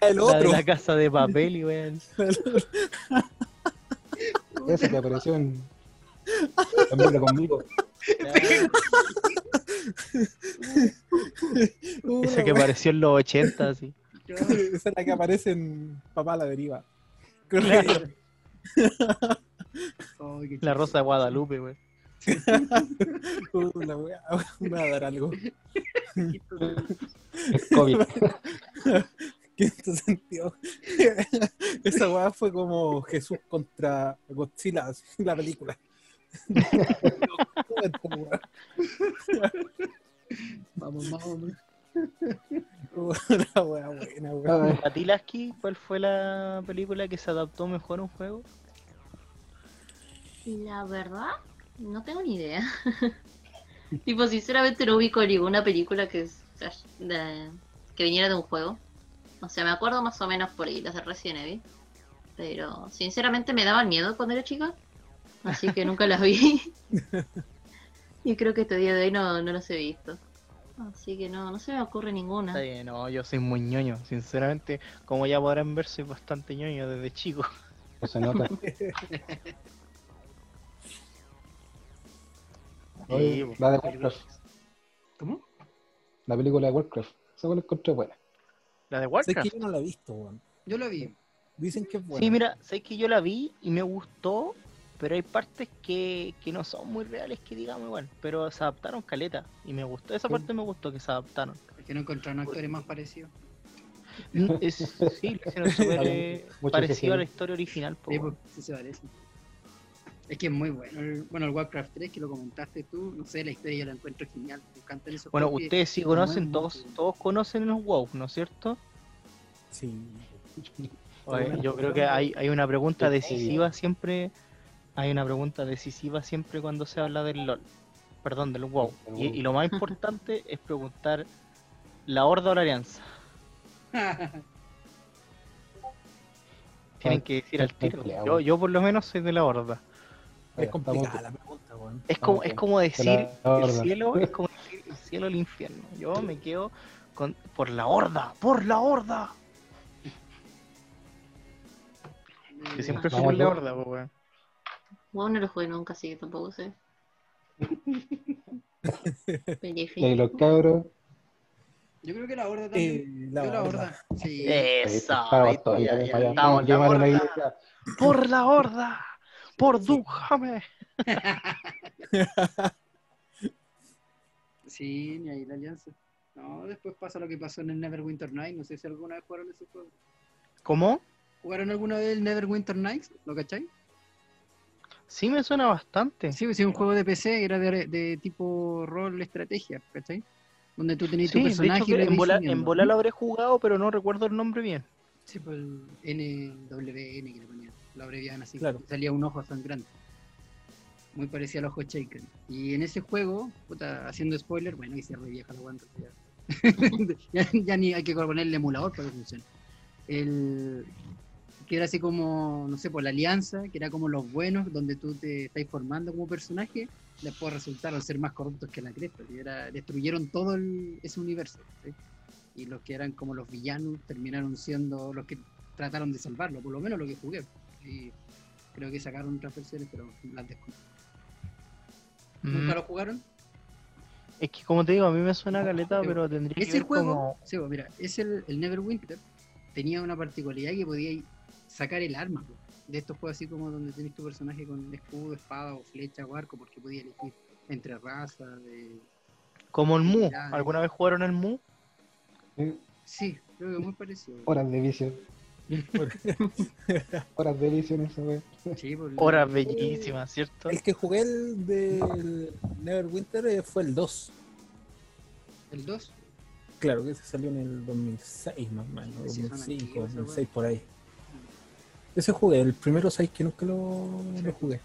La del La de otro. la casa de papel y weón. Ese que apareció en. También conmigo. Esa que apareció en los 80, así. Esa es la que aparece en Papá a la deriva. Claro. Qué La Rosa de Guadalupe, la wea, me va a dar algo. Es COVID. Quinto sentido. Esa weá fue como Jesús contra Godzilla, la película. Vamos, vamos. La weá buena. Ah, ¿A ti, Lasky, cuál fue la película que se adaptó mejor a un juego? La verdad, no tengo ni idea. tipo, sinceramente no ubico ninguna película que, es- de- que viniera de un juego. O sea, me acuerdo más o menos por ahí las de Resident Evil. Pero sinceramente me daban miedo cuando era chica. Así que nunca las vi. y creo que este día de hoy no, no las he visto. Así que no, no se me ocurre ninguna. Está bien, no, yo soy muy ñoño. Sinceramente, como ya podrán ver, soy bastante ñoño desde chico. no se nota. Oye, la de po. Warcraft. ¿Cómo? La película de Warcraft. Esa la encontré buena. La de Sé Warcraft. que yo no la he visto, weón. Yo lo vi. Dicen que es buena. Sí, mira, sé que yo la vi y me gustó, pero hay partes que, que no son muy reales, que digamos igual, pero se adaptaron caleta y me gustó, esa parte me gustó que se adaptaron. Es que no encontraron actores más parecidos. Mm, Es, sí, lo hicieron súper eh, parecido a la historia original. po, Sí, pues, sí se parece. Es que es muy bueno. El- bueno, el Warcraft 3, que lo comentaste tú, no sé, la historia yo la encuentro genial. Me encantan esos Bueno, ustedes sí conocen, todos, todos conocen los WoW, ¿no es cierto? Sí. Oye, yo creo que hay, hay una pregunta decisiva siempre, hay una pregunta decisiva siempre cuando se habla del LOL, perdón, del WoW. Y, y lo más importante es preguntar la Horda o la Alianza. Tienen que decir al tiro. Yo, yo por lo menos soy de la Horda. Es complicada la pregunta, weón. Es como, es como decir la el cielo, es como decir el cielo o el infierno. Yo me quedo con por la Horda, por la Horda. Yo siempre fui por la. Horda, weón. Wow, no lo jugué nunca, así que tampoco sé. Y ahí los cabros. Yo creo que la horda también. Eh, la Yo la horda. horda. Sí. Eso, ahí ya- ya allá. estamos la horda. Por la horda, por Dujame. Sí, ni ahí la alianza. No, después pasa lo que pasó en el Neverwinter Night. No sé si alguna vez jugaron ese juego. ¿Cómo? ¿Jugaron alguna vez el Neverwinter Nights? ¿Lo cachai? Sí me suena bastante. Sí, pues, sí, un juego de PC, era de, de tipo rol estrategia, ¿cachai? Donde tú tenías Sí, tu de personaje hecho y bola, en bola lo habré jugado, pero no recuerdo el nombre bien. Sí, pues el NWN que le ponían, lo abreviaban así. Claro. Salía un ojo sangrante. Muy parecido al ojo Shaker. Y en ese juego, puta, haciendo spoiler, bueno, y se re vieja la guanta. Ya, ya, ni hay que ponerle emulador para que funcione. El, que era así como, no sé, por la alianza, que era como los buenos, donde tú te estás formando como personaje, después resultaron ser más corruptos que la cresta. y era, destruyeron todo el- ese universo. ¿sí? Y los que eran como los villanos terminaron siendo los que trataron de salvarlo, por lo menos lo que jugué. Y creo que sacaron otras versiones, pero las desconozco. ¿Nunca Mm, lo jugaron? Es que como te digo, a mí me suena caleta, Sí, pero tendría que Ese ver juego, como... sí, pues, mira, es el, el Neverwinter, tenía una particularidad que podíais sacar el arma, pues. de estos juegos así como donde tenés tu personaje con escudo, espada o flecha o arco, porque podía elegir entre razas, de... Como el Mu. ¿Alguna vez jugaron el Mu? Sí, Sí, creo que muy parecido. Horas de visión. Horas de esa wea. Sí, pues, Horas bellísimas, ¿cierto? El que jugué el del Neverwinter eh, fue el 2. El 2, Claro, que se salió en el 2006 más o menos, Sí, son 2005, antiguos, 2006 por ahí. Ese jugué, el primero sabéis que nunca lo, lo jugué.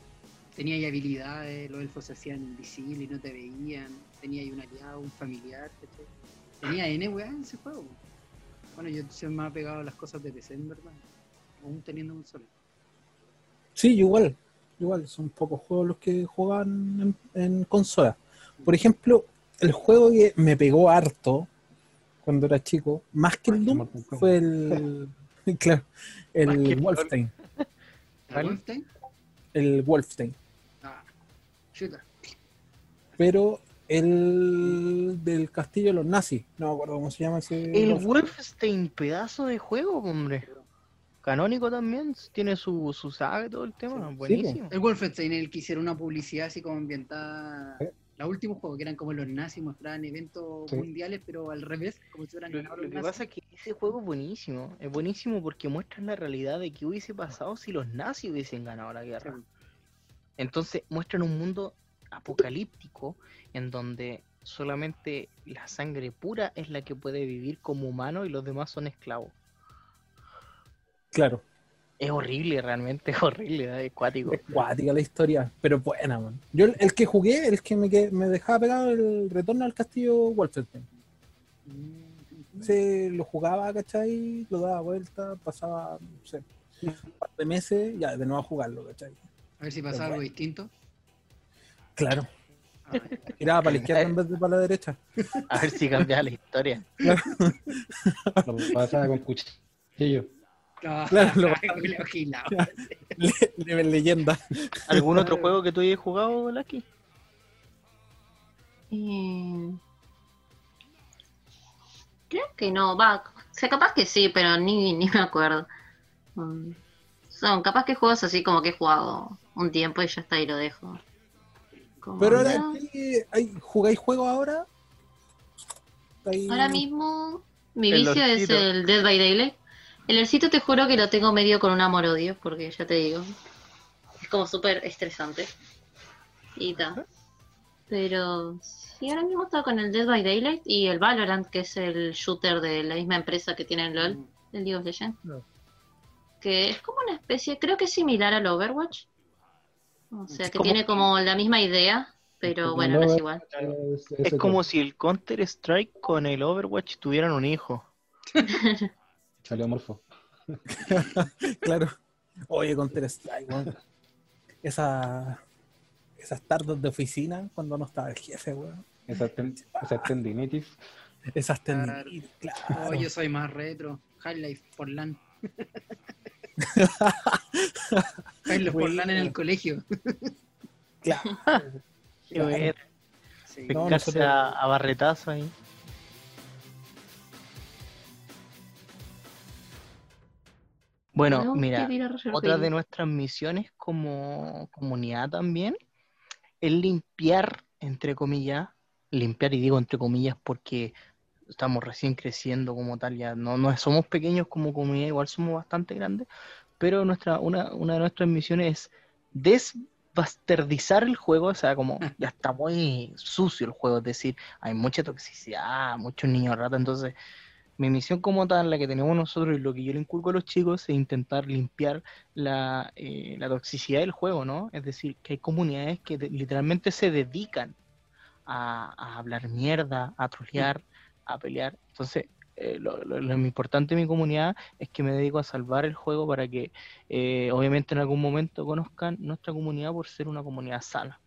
Tenía ahí habilidades, los elfos se hacían invisibles y no te veían. Tenía ahí un aliado, un familiar. Tenía N weá en ese juego. Bueno, yo soy más apegado a las cosas de PC, en verdad. Aún teniendo un solo. Sí, igual, igual, son pocos juegos los que juegan en, en consola. Por ejemplo, el juego que me pegó harto cuando era chico, más que el Doom, fue el, claro, el el Wolfenstein. ¿Cuál? ¿Wolfenstein? El Wolfenstein. Ah. Pero el del castillo de los nazis, no me acuerdo cómo se llama ese. El Wolfenstein. Wolfenstein, pedazo de juego, hombre. Canónico también, tiene su, su saga y todo el tema, buenísimo. El Wolfenstein, el que hicieron una publicidad así como ambientada. Sí. Los últimos juegos que eran como los nazis, mostraban eventos Sí. mundiales, pero al revés, como si hubieran Lo, lo que pasa es que ese juego es buenísimo. Es buenísimo porque muestra la realidad de qué hubiese pasado si los nazis hubiesen ganado la guerra. Entonces muestran un mundo apocalíptico en donde solamente la sangre pura es la que puede vivir como humano y los demás son esclavos. Claro, Es horrible, realmente es horrible, es cuática la historia, pero buena, man. Yo el, el que jugué, el que me, que- me dejaba pegado el retorno al castillo Wolfenstein. Mm, Se lo jugaba, ¿cachai? Lo daba vuelta, pasaba, no sé, un par de meses, ya de nuevo a jugarlo, ¿cachai? A ver si pasaba algo distinto. Claro, miraba para la izquierda en vez de para la derecha. A ver si cambia la historia. Lo pasaba con cuchillo. Ah, Claro, lo- gilao. Le- le- leyenda. ¿Algún otro juego que tú hayas jugado, Lucky? Eh, Creo que no, va. O sea, capaz que sí, pero ni, ni me acuerdo. Mm, Son capaz que juegos así como que he jugado un tiempo y ya está y lo dejo. Como Pero ahora, no. ¿qué- hay- ¿jugáis juegos ahora? Ahí- Ahora mismo mi El vicio es el Dead by Daylight. El LOLcito te juro que lo tengo medio con un amor-odio, porque ya te digo, es como súper estresante. Y tal. Pero sí, ahora mismo estaba con el Dead by Daylight y el Valorant, que es el shooter de la misma empresa que tiene el LOL, el League of Legends. No. Que es como una especie, creo que es similar al Overwatch. O sea, Es que como- tiene como la misma idea, pero bueno, no es igual. Es, como si el Counter Strike con el Overwatch tuvieran un hijo. Salió morfo. Claro. Oye, Counter Strike, weón. Esa, esas tardes de oficina cuando no estaba el jefe, weón. Esas, ten- esas tendinitis. Esas tendinitis, claro. Oh, yo soy más retro. High-Life por LAN. High-Life por LAN en el colegio. Claro. Qué Claro. ver, Sí. No, pescarse nosotros- a, a barretazo ahí. Bueno, No, mira, otra de nuestras misiones como comunidad también es limpiar, entre comillas, limpiar y digo entre comillas porque estamos recién creciendo como tal, ya no, no somos pequeños como comunidad, igual somos bastante grandes, pero nuestra, una, una de nuestras misiones es desbastardizar el juego, o sea, como ya está muy sucio el juego, es decir, hay mucha toxicidad, muchos niños rata, entonces mi misión como tal, la que tenemos nosotros y lo que yo le inculco a los chicos es intentar limpiar la, eh, la toxicidad del juego, ¿no? Es decir, que hay comunidades que de- literalmente se dedican a, a hablar mierda, a trolear, a pelear. Entonces, eh, lo, importante de mi comunidad es que me dedico a salvar el juego para que eh, obviamente en algún momento conozcan nuestra comunidad por ser una comunidad sana.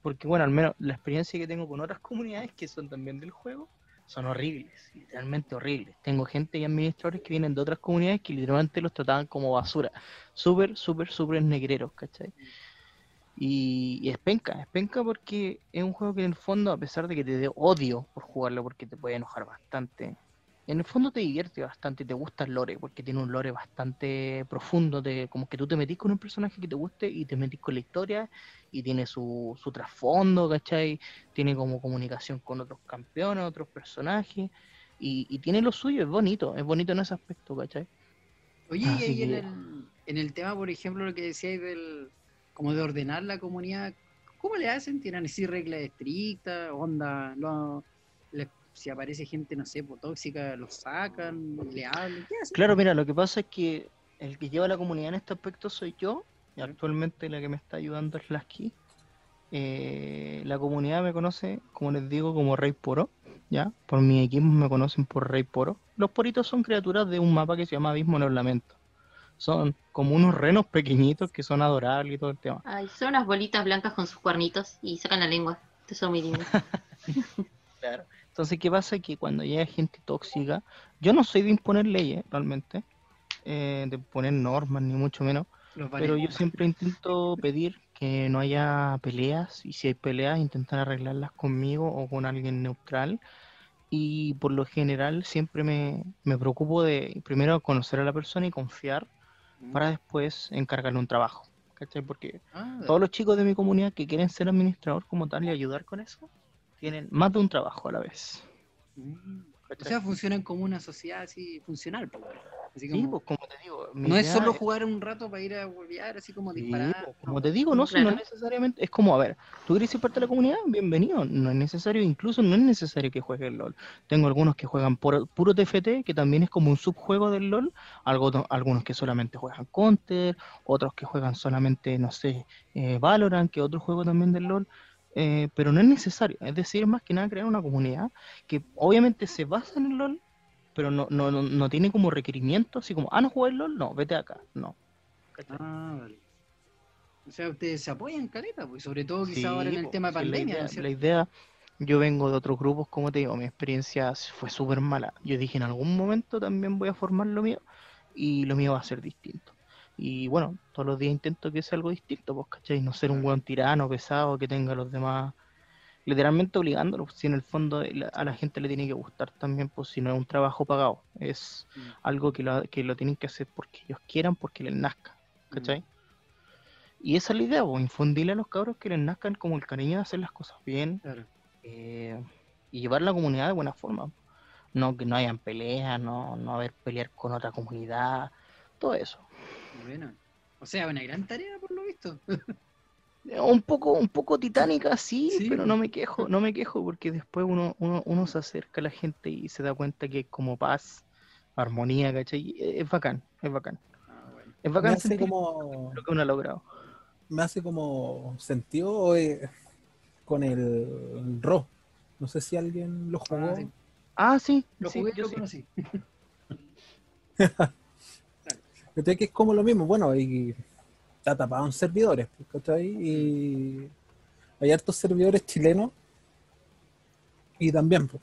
Porque bueno, al menos la experiencia que tengo con otras comunidades que son también del juego son horribles, literalmente horribles. Tengo gente y administradores que vienen de otras comunidades que literalmente los trataban como basura. Súper, súper, súper negreros, ¿cachai? Y, y es penca, es penca porque es un juego que en el fondo, a pesar de que te dé odio por jugarlo, porque te puede enojar bastante, en el fondo te divierte bastante, te gusta el lore, porque tiene un lore bastante profundo, de, como que tú te metís con un personaje que te guste y te metís con la historia y tiene su, su trasfondo, ¿cachai? Tiene como comunicación con otros campeones, otros personajes y, y tiene lo suyo, es bonito, es bonito en ese aspecto, ¿cachai? Oye, y Así ahí en que- el, en el tema, por ejemplo, lo que decíais del como de ordenar la comunidad, ¿cómo le hacen? ¿Tienen así reglas estrictas? ¿Onda? Lo- le- si aparece gente, no sé, tóxica, lo sacan, le hablan? ¿Qué hacen? Claro, mira, lo que pasa es que el que lleva la comunidad en este aspecto soy yo, y actualmente la que me está ayudando es Lasky. Eh, la comunidad me conoce, como les digo, como Rey Poro, ¿ya? Por mi equipo me conocen por Rey Poro. Los poritos son criaturas de un mapa que se llama Abismo en el Lamento. Son como unos renos pequeñitos que son adorables y todo el tema. Ay, son unas bolitas blancas con sus cuernitos y sacan la lengua. Eso son muy lindo. Claro. Entonces, ¿qué pasa? Que cuando llega gente tóxica, yo no soy de imponer leyes, realmente, eh, de poner normas, ni mucho menos, Los pero yo siempre intento pedir que no haya peleas, y si hay peleas, intentar arreglarlas conmigo o con alguien neutral. Y por lo general siempre me, me preocupo de primero conocer a la persona y confiar para después encargarle un trabajo. ¿Cachai? Porque Ah, todos los chicos de mi comunidad que quieren ser administrador como tal y ayudar con eso, tienen más de un trabajo a la vez. mm. O sea, funcionan como una sociedad así funcional, Sí, pues como te digo, no es solo jugar un rato para ir a huevear, así como Sí, disparar. pues, como te digo, no, si no Claro. necesariamente, es como, a ver, tú quieres ser parte de la comunidad, bienvenido, no es necesario, incluso no es necesario que juegues LOL. Tengo algunos que juegan por, puro TFT, que también es como un subjuego del LOL, algo, algunos que solamente juegan Counter, otros que juegan solamente, no sé, eh, Valorant, que otro juego también del LOL, eh, pero no es necesario, es decir, más que nada crear una comunidad que obviamente se basa en el LOL, pero no, no, no, no tiene como requerimiento, así como, ah, no juegas LOL, no, vete acá, no. Ah, vale. O sea, ustedes se apoyan, caleta, pues, sobre todo quizá Sí, ahora en el po, tema de sí, la pandemia, idea- ¿no? La idea, yo vengo de otros grupos, como te digo, mi experiencia fue súper mala. Yo dije, en algún momento también voy a formar lo mío y lo mío va a ser distinto. Y bueno, todos los días intento que sea algo distinto, pues, ¿cachai? No ser un buen tirano, pesado, que tenga a los demás literalmente obligándolos, si en el fondo la- a la gente le tiene que gustar también, pues si no es un trabajo pagado, es Mm. algo que lo, que lo tienen que hacer porque ellos quieran, porque les nazca, ¿cachai? Y esa es la idea, pues, infundirle a los cabros que les nazcan como el cariño de hacer las cosas bien Claro. eh, y llevar la comunidad de buena forma. No que no hayan peleas, no, no haber pelear con otra comunidad, todo eso. Bueno. O sea, una gran tarea por lo visto. Un poco, un poco titánica, sí, Sí. pero no me quejo, no me quejo porque después uno, uno, uno se acerca a la gente y se da cuenta que es como paz, armonía, ¿cachai? Es bacán, es bacán. Ah, bueno. Es Me bacán hace sentir como, lo que uno ha logrado. me hace como sentido eh, con el RO. No sé si alguien lo jugó. Ah, sí. Ah, sí, Lo sí, jugué, yo lo sí. conocí. ¿Cachai? Que es como lo mismo. Bueno, y está tapado en servidores, pues, ¿cachai? Y hay hartos servidores chilenos. Y también, pues,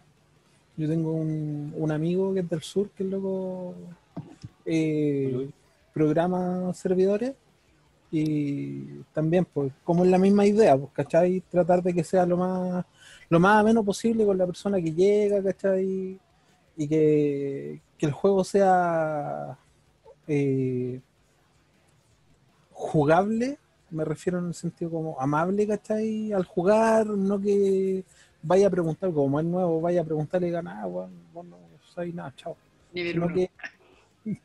yo tengo un, un amigo que es del sur, que es loco eh, programa servidores. Y también, pues, como es la misma idea, pues, ¿cachai? Tratar de que sea lo más, lo más ameno posible con la persona que llega, ¿cachai? Y que, que el juego sea eh, jugable, me refiero en el sentido como amable, ¿cachai? Al jugar, no que vaya a preguntar, como es nuevo, vaya a preguntarle y ganar, ah, bueno, vos no sabes nada, chao. Nivel Sino uno. que,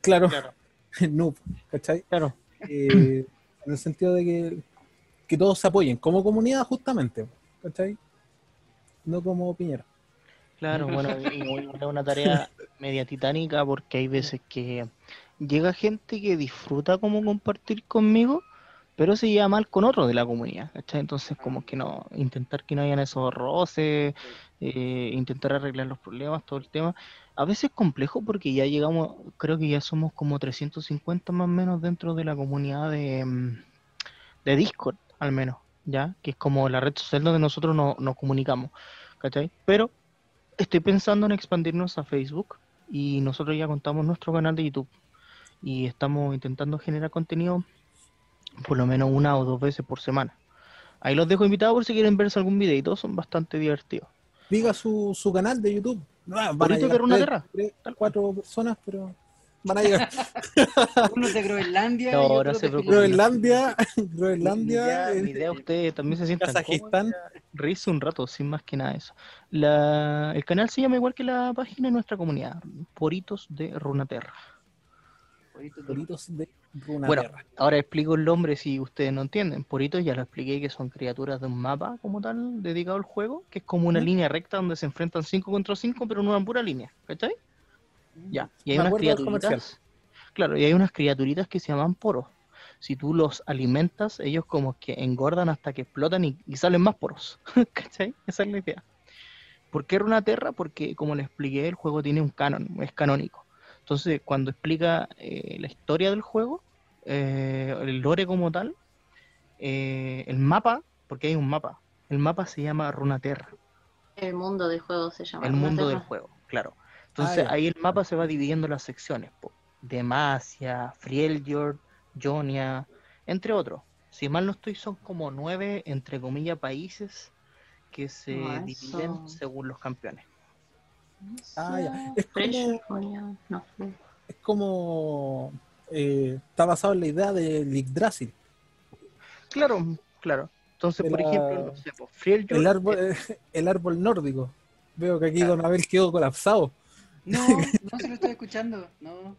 claro, Claro, noob, ¿cachai? claro. Eh, en el sentido de que, que todos se apoyen, como comunidad justamente, ¿cachai? No como Piñera. Claro, bueno, y y es una tarea media titánica porque hay veces que llega gente que disfruta como compartir conmigo, pero se lleva mal con otros de la comunidad, ¿cachai? Entonces como que no, intentar que no hayan esos roces, eh, intentar arreglar los problemas, todo el tema. A veces es complejo porque ya llegamos, creo que ya somos como 350 más o menos dentro de la comunidad de, mm, de Discord, al menos, ¿ya? Que es como la red social donde nosotros no- nos comunicamos, ¿cachai? Pero estoy pensando en expandirnos a Facebook y nosotros ya contamos nuestro canal de YouTube y estamos intentando generar contenido por lo menos una o dos veces por semana. Ahí los dejo invitados por si quieren verse algún videito, son bastante divertidos. Diga su, su canal de YouTube. Ah, van a llegar de Runa tres- Terra. tres, cuatro personas, pero van a llegar. Uno de Groenlandia No, y no otro se de preocupe. Groenlandia, Mi Groenlandia, idea, eh, mi idea ustedes también se sientan Kazajistán. reírse un rato, sin más que nada eso. La, el canal se llama igual que la página de nuestra comunidad, Poritos de Runaterra. Doritos de Runa Bueno, Terra. ahora explico el nombre si ustedes no entienden. Poritos ya lo expliqué que son criaturas de un mapa como tal dedicado al juego, que es como una línea recta donde se enfrentan 5 contra 5, pero en una pura línea, ¿cachai? Ya, y hay Me unas criaturitas. Claro, y hay unas criaturitas que se llaman poros. Si tú los alimentas, ellos como que engordan hasta que explotan y, y salen más poros. ¿Cachai? Esa es la idea. ¿Por qué Runaterra? Porque, como les expliqué, el juego tiene un canon, es canónico. Entonces, cuando explica eh, la historia del juego, eh, el lore como tal, eh, el mapa, porque hay un mapa, el mapa se llama Runaterra, El mundo del juego se llama. el mundo del juego, claro. Entonces, ya. ahí el mapa se va dividiendo en las secciones, po. Demacia, Frieljord, Jonia, entre otros. Si mal no estoy, son como nueve, entre comillas, países que se No, eso- dividen según los campeones. Ah, ya. Es como, no, es como eh, está basado en la idea de Yggdrasil. Claro, claro. Entonces, por ejemplo, no sé, po, Frieljord, El árbol, eh, el árbol nórdico. Veo que aquí Claro. Don Abel quedó colapsado. No, no se lo estoy escuchando. No,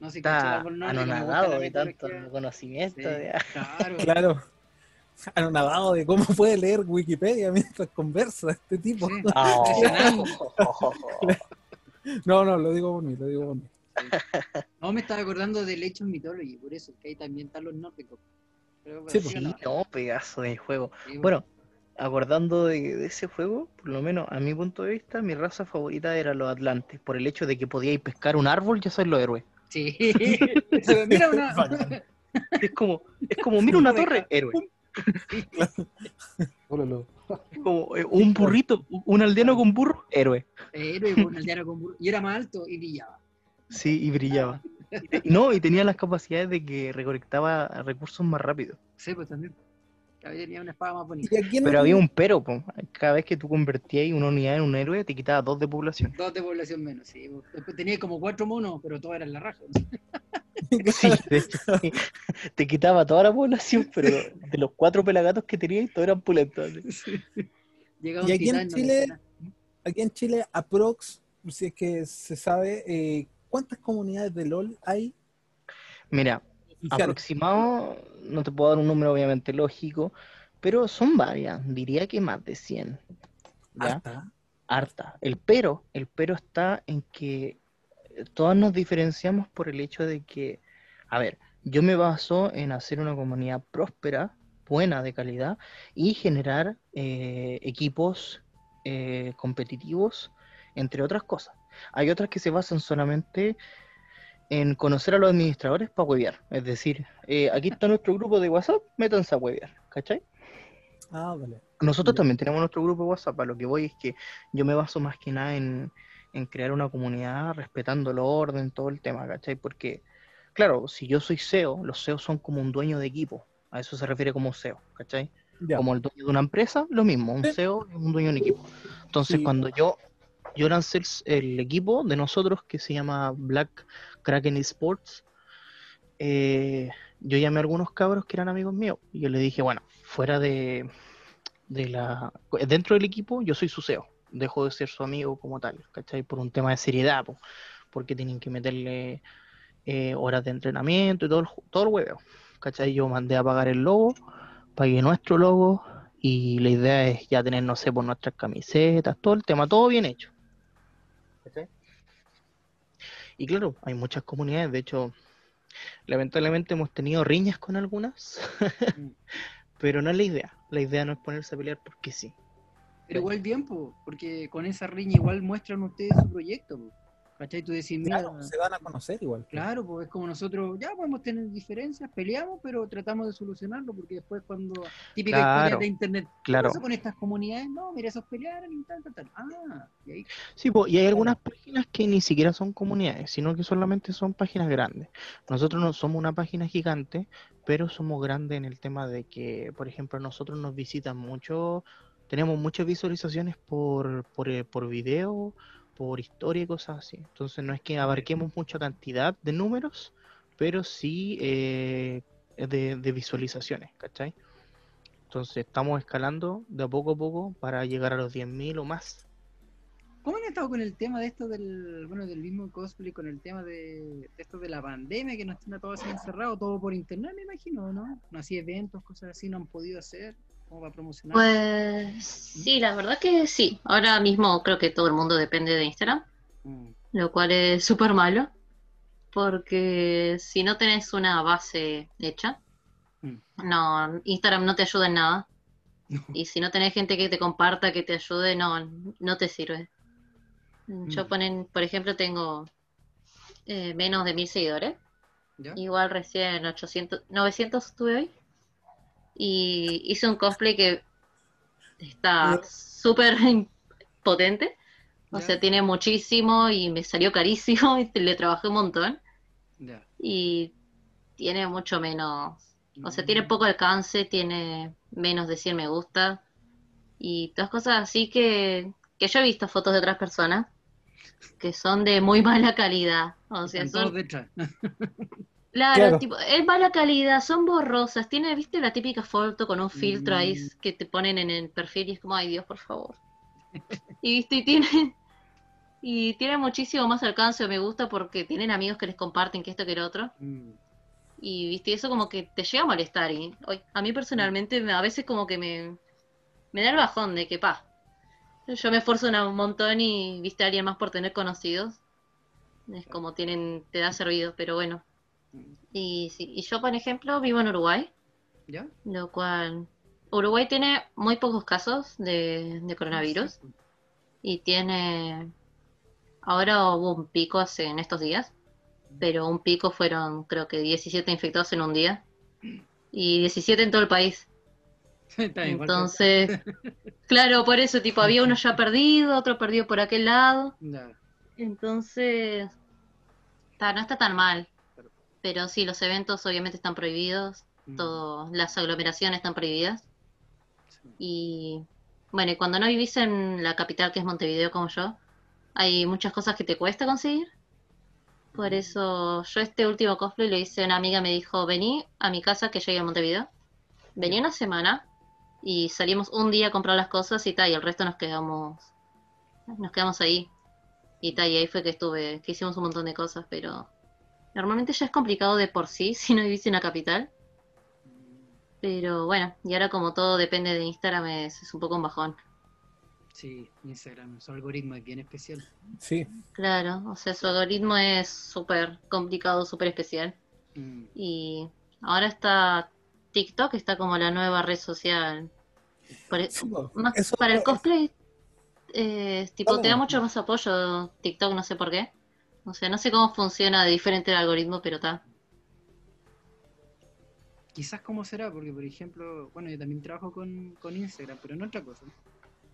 no se cacha el está árbol nórdico, anonadado de tanto conocimiento. Sí, de- claro. Claro. Anonadado de cómo puede leer Wikipedia mientras conversa este tipo. Ah. No, no, lo digo por mí, lo digo por mí. No, me estaba acordando del of Mythology, por eso, que ahí también están los nórdicos. Pero, Sí, pero pues. o Sí, no, pedazo de juego. Sí, Bueno, acordando de, de ese juego, por lo menos a mi punto de vista, mi raza favorita era los atlantes, por el hecho de que podíais pescar un árbol y hacer los héroes. Sí. Pero mira una. Es como, es como, mira una torre, héroe. Como eh, un burrito, un aldeano con burro, héroe. Héroe con aldeano con burro. Y era más alto y brillaba. Sí, y brillaba. No, y tenía las capacidades de que recolectaba recursos más rápido. Sí, pues también. Cada vez tenía una espada más bonita. Y aquí en Pero había un pero, po. cada vez que tú convertías una unidad en un héroe, te quitaba dos de población. Dos de población menos, sí. Después tenía como cuatro monos, pero todos eran la raja. Sí, de hecho, sí. Te quitaba toda la población, pero de los cuatro pelagatos que tenías, todos eran pulentos. Llegaba Y aquí en no Chile- nada. aquí en Chile, aprox, si es que se sabe, eh, ¿cuántas comunidades de LOL hay? Mira? Aproximado, no te puedo dar un número obviamente lógico, pero son varias, diría que más de 100. ¿ya? Harta. harta. El pero, el pero está en que eh, todas nos diferenciamos por el hecho de que, a ver, yo me baso en hacer una comunidad próspera, buena, de calidad, y generar eh, equipos eh, competitivos, entre otras cosas. Hay otras que se basan solamente en conocer a los administradores para huevear. Es decir, eh, aquí está nuestro grupo de WhatsApp, métanse a huevear, ¿cachai? Ah, vale. Nosotros también tenemos nuestro grupo de WhatsApp. A lo que voy es que yo me baso más que nada en, en crear una comunidad respetando el orden, todo el tema, ¿cachai? Porque, claro, si yo soy SEO, los SEO son como un dueño de equipo. A eso se refiere como SEO, ¿cachai? Ya. Como el dueño de una empresa, lo mismo. Un. SEO es un dueño de un equipo. Entonces, Sí. cuando yo, yo lancé el, equipo de nosotros que se llama Black Kraken Esports, eh, yo llamé a algunos cabros que eran amigos míos y yo les dije, bueno, fuera de, la... Dentro del equipo yo soy su CEO, dejo de ser su amigo como tal, ¿cachai? Por un tema de seriedad, po, porque tienen que meterle eh, horas de entrenamiento y todo el, todo el hueveo, ¿cachai? Yo mandé a pagar el logo, pagué nuestro logo y la idea es ya tener, no sé, por nuestras camisetas, todo el tema, todo bien hecho. ¿cachai? Y claro, hay muchas comunidades, de hecho, lamentablemente hemos tenido riñas con algunas, Mm. pero no es la idea. La idea no es ponerse a pelear porque sí. Pero igual bien, po, porque con esa riña igual muestran ustedes su proyecto. po. ¿Cachai? Tú decís, mira, Claro, se dan a conocer igual. Claro, pues es como nosotros, ya podemos tener diferencias, peleamos, pero tratamos de solucionarlo, porque después cuando, típica Claro, historia de internet, ¿qué claro. pasó con estas comunidades? No, mira, esos pelearon y tal, tal, tal. Ah, y ahí, Sí, po, y hay algunas páginas que ni siquiera son comunidades, sino que solamente son páginas grandes. Nosotros no somos una página gigante, pero somos grandes en el tema de que, por ejemplo, nosotros nos visitan mucho, tenemos muchas visualizaciones por, por, eh, por video, por historia y cosas así. Entonces no es que abarquemos mucha cantidad de números, pero sí eh, de, de visualizaciones, ¿cachai? Entonces estamos escalando de a poco a poco para llegar a los 10.000 o más. ¿Cómo han estado con el tema de esto del, bueno, del mismo cosplay, con el tema de, de esto de la pandemia, que nos tiene a todos así encerrados, todo por internet, me imagino, ¿no? No hacía eventos, cosas así, no han podido hacer, como para promocionar. Pues sí, la verdad que sí. Ahora mismo creo que todo el mundo depende de Instagram, Mm. lo cual es súper malo. Porque si no tenés una base hecha, Mm. no, Instagram no te ayuda en nada. No. Y si no tenés gente que te comparta, que te ayude, no, no te sirve. Yo Mm. ponen, por ejemplo, tengo eh, menos de mil seguidores. ¿Ya? Igual recién 800, 900 tuve hoy. Y hice un cosplay que está súper potente. O sea, tiene muchísimo y me salió carísimo y le trabajé un montón. Y tiene mucho menos. O sea, Mm. tiene poco alcance, tiene menos de 100 me gusta. Y todas cosas así que, que yo he visto fotos de otras personas que son de muy mala calidad. O sea, son. Claro, Claro. tipo, es mala calidad, son borrosas. Tiene, viste, la típica foto con un filtro ahí Mm. que te ponen en el perfil y es como, ay Dios, por favor. Y viste, y tiene, y tiene muchísimo más alcance o me gusta porque tienen amigos que les comparten que esto que el otro. Mm. Y viste, eso como que te llega a molestar. Y hoy, a mí personalmente me- a veces como que me, me da el bajón de que, pa, yo me esfuerzo un montón y viste a alguien más por tener conocidos. Es como tienen, te da servido, pero bueno. Y, sí, y yo, por ejemplo, vivo en Uruguay, ¿Ya? lo cual Uruguay tiene muy pocos casos de, de coronavirus y tiene, ahora hubo un pico hace, en estos días, pero un pico fueron creo que 17 infectados en un día y 17 en todo el país. Entonces, claro, por eso, tipo, había uno ya perdido, otro perdido por aquel lado. Ya. Entonces, no está tan mal. Pero sí, los eventos obviamente están prohibidos, Mm. todo, las aglomeraciones están prohibidas. Sí. Y bueno, y cuando no vivís en la capital que es Montevideo como yo, hay muchas cosas que te cuesta conseguir. Por eso yo este último cosplay lo hice, una amiga me dijo, vení a mi casa que llegue a Montevideo. Vení una semana y salimos un día a comprar las cosas y tal, y el resto nos quedamos, nos quedamos ahí. Y tal, y ahí fue que estuve, que hicimos un montón de cosas, pero normalmente ya es complicado de por sí si no vivís en la capital. Pero bueno, y ahora como todo depende de Instagram es, es un poco un bajón. Sí, Instagram, su algoritmo es bien especial. Sí, Claro, o sea, su algoritmo es súper complicado, súper especial. Mm. Y ahora está TikTok, está como la nueva red social. Por e- sí, más Eso- para el cosplay, eh, tipo, te da mucho más apoyo TikTok, no sé por qué. O sea, no sé cómo funciona de diferente el algoritmo, pero está. Quizás cómo será, porque por ejemplo, bueno, yo también trabajo con, con Instagram, pero en otra cosa.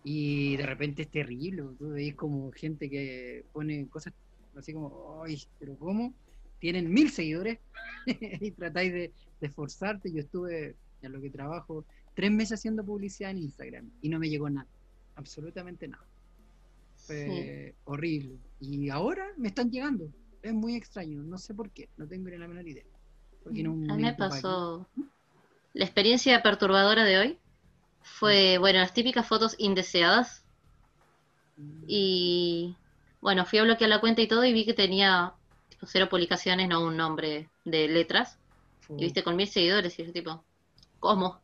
Y de repente es terrible, tú veis como gente que pone cosas así como, ay, pero ¿cómo? Tienen mil seguidores y tratáis de, de esforzarte. Yo estuve en lo que trabajo tres meses haciendo publicidad en Instagram y no me llegó nada, absolutamente nada. Fue horrible. Y ahora me están llegando. Es muy extraño, no sé por qué, no tengo ni la menor idea. Porque en un A mí me aquí- pasó. La experiencia perturbadora de hoy fue, bueno, las típicas fotos indeseadas. Y bueno, fui a bloquear la cuenta y todo y vi que tenía tipo, cero publicaciones, no un nombre de letras. Y viste, con mil seguidores. Y yo, tipo, ¿cómo?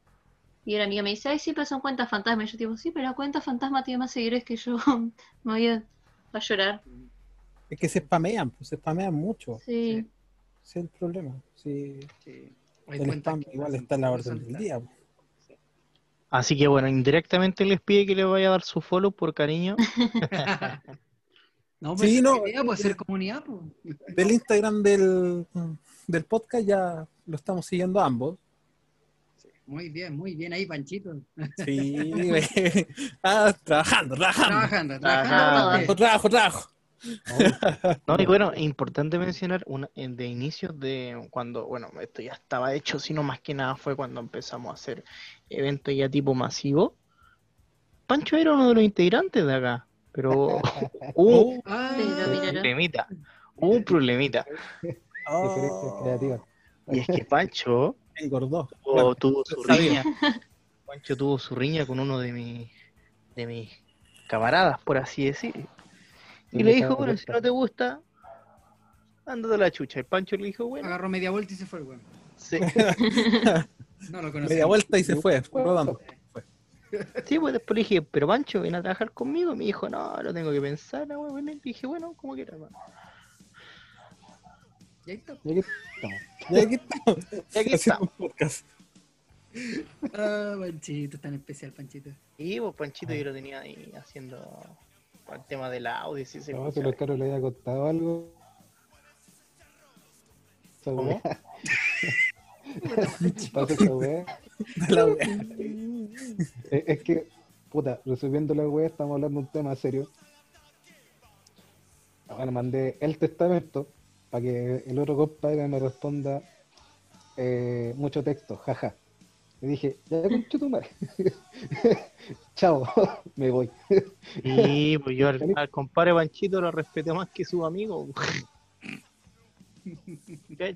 Y una amiga me dice, ay, sí, pero son cuentas fantasma. Y yo, tipo, sí, pero la cuenta fantasma tiene más seguidores que yo. me voy a, a llorar. es que se spamean, pues se spamean mucho. Sí. Ese es el problema. Sí, Sí. El spam igual está en la orden del día. po. Así que bueno, indirectamente les pide que le vaya a dar su follow por cariño. No, Sí, pues no, no, idea, pues, hacer comunidad, pues. Del Instagram del, del podcast ya lo estamos siguiendo ambos. Muy bien, muy bien ahí, Panchito. Sí, ah, trabajando, trabajando. Trabajando, trabajando. Trabajo, trabajo, trabajo. No, y bueno, es importante mencionar una, en- de inicio de cuando, bueno, esto ya estaba hecho, sino más que nada fue cuando empezamos a hacer eventos ya tipo masivo. Pancho era uno de los integrantes de acá, pero hubo Ah, un problemita, hubo un problemita. Diferencias Oh, creativas. Y es que Pancho engordó. tuvo, Bueno, tuvo su sabía. riña, Pancho tuvo su riña con uno de mis, de mis camaradas, por así decir. Y le dijo, bueno, si no te gusta, ándate a la chucha. Y Pancho le dijo, bueno, agarró media vuelta y se fue el weón. sí. No lo conocí. Media vuelta y se fue, rodando. Sí, pues después le dije, pero Pancho, ven a trabajar conmigo. Y me dijo, no, lo tengo que pensar. No, bueno, y dije, bueno, como quieras. hermano". Y ahí está. Y aquí estamos. Y aquí estamos. Y aquí haciendo estamos. podcast. Ah, Panchito, tan especial, Panchito. Y pues Panchito yo lo tenía ahí haciendo el tema del audio. Si se No, si los caros le había contado algo. Esa ¿Cómo? weá. Pasa esa weá. De la wea. Es, es que, puta, resumiendo la weá, estamos hablando de un tema serio. Bueno, mandé el testamento para que el otro compadre me responda eh, mucho texto, jaja. Le dije, ya concho tu madre. Chao, me voy. Sí, pues yo al, al compadre Panchito lo respeté más que su amigo.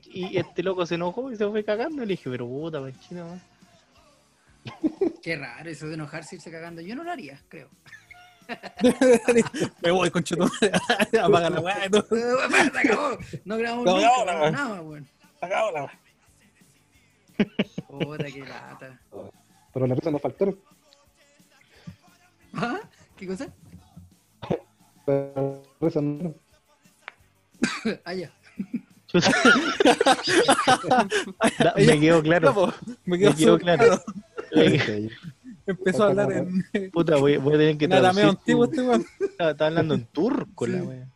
Y este loco se enojó y se fue cagando. Y le dije, pero puta, Panchito. man". Qué raro eso de enojarse y irse cagando. Yo no lo haría, creo. Me voy con chuto. Apaga la weá. No grabamos No nunca, no nada, weón. Acabó la weá. Puta, qué lata. Pero la risa nos faltaron. ¿Ah? ¿Qué cosa? Pero la risa no. Ah, ya. Me quedó claro. Me quedó claro. Empezó a hablar en, Puta, voy, voy a tener que traducir. antiguo este weón. Está, está hablando en turco la wea.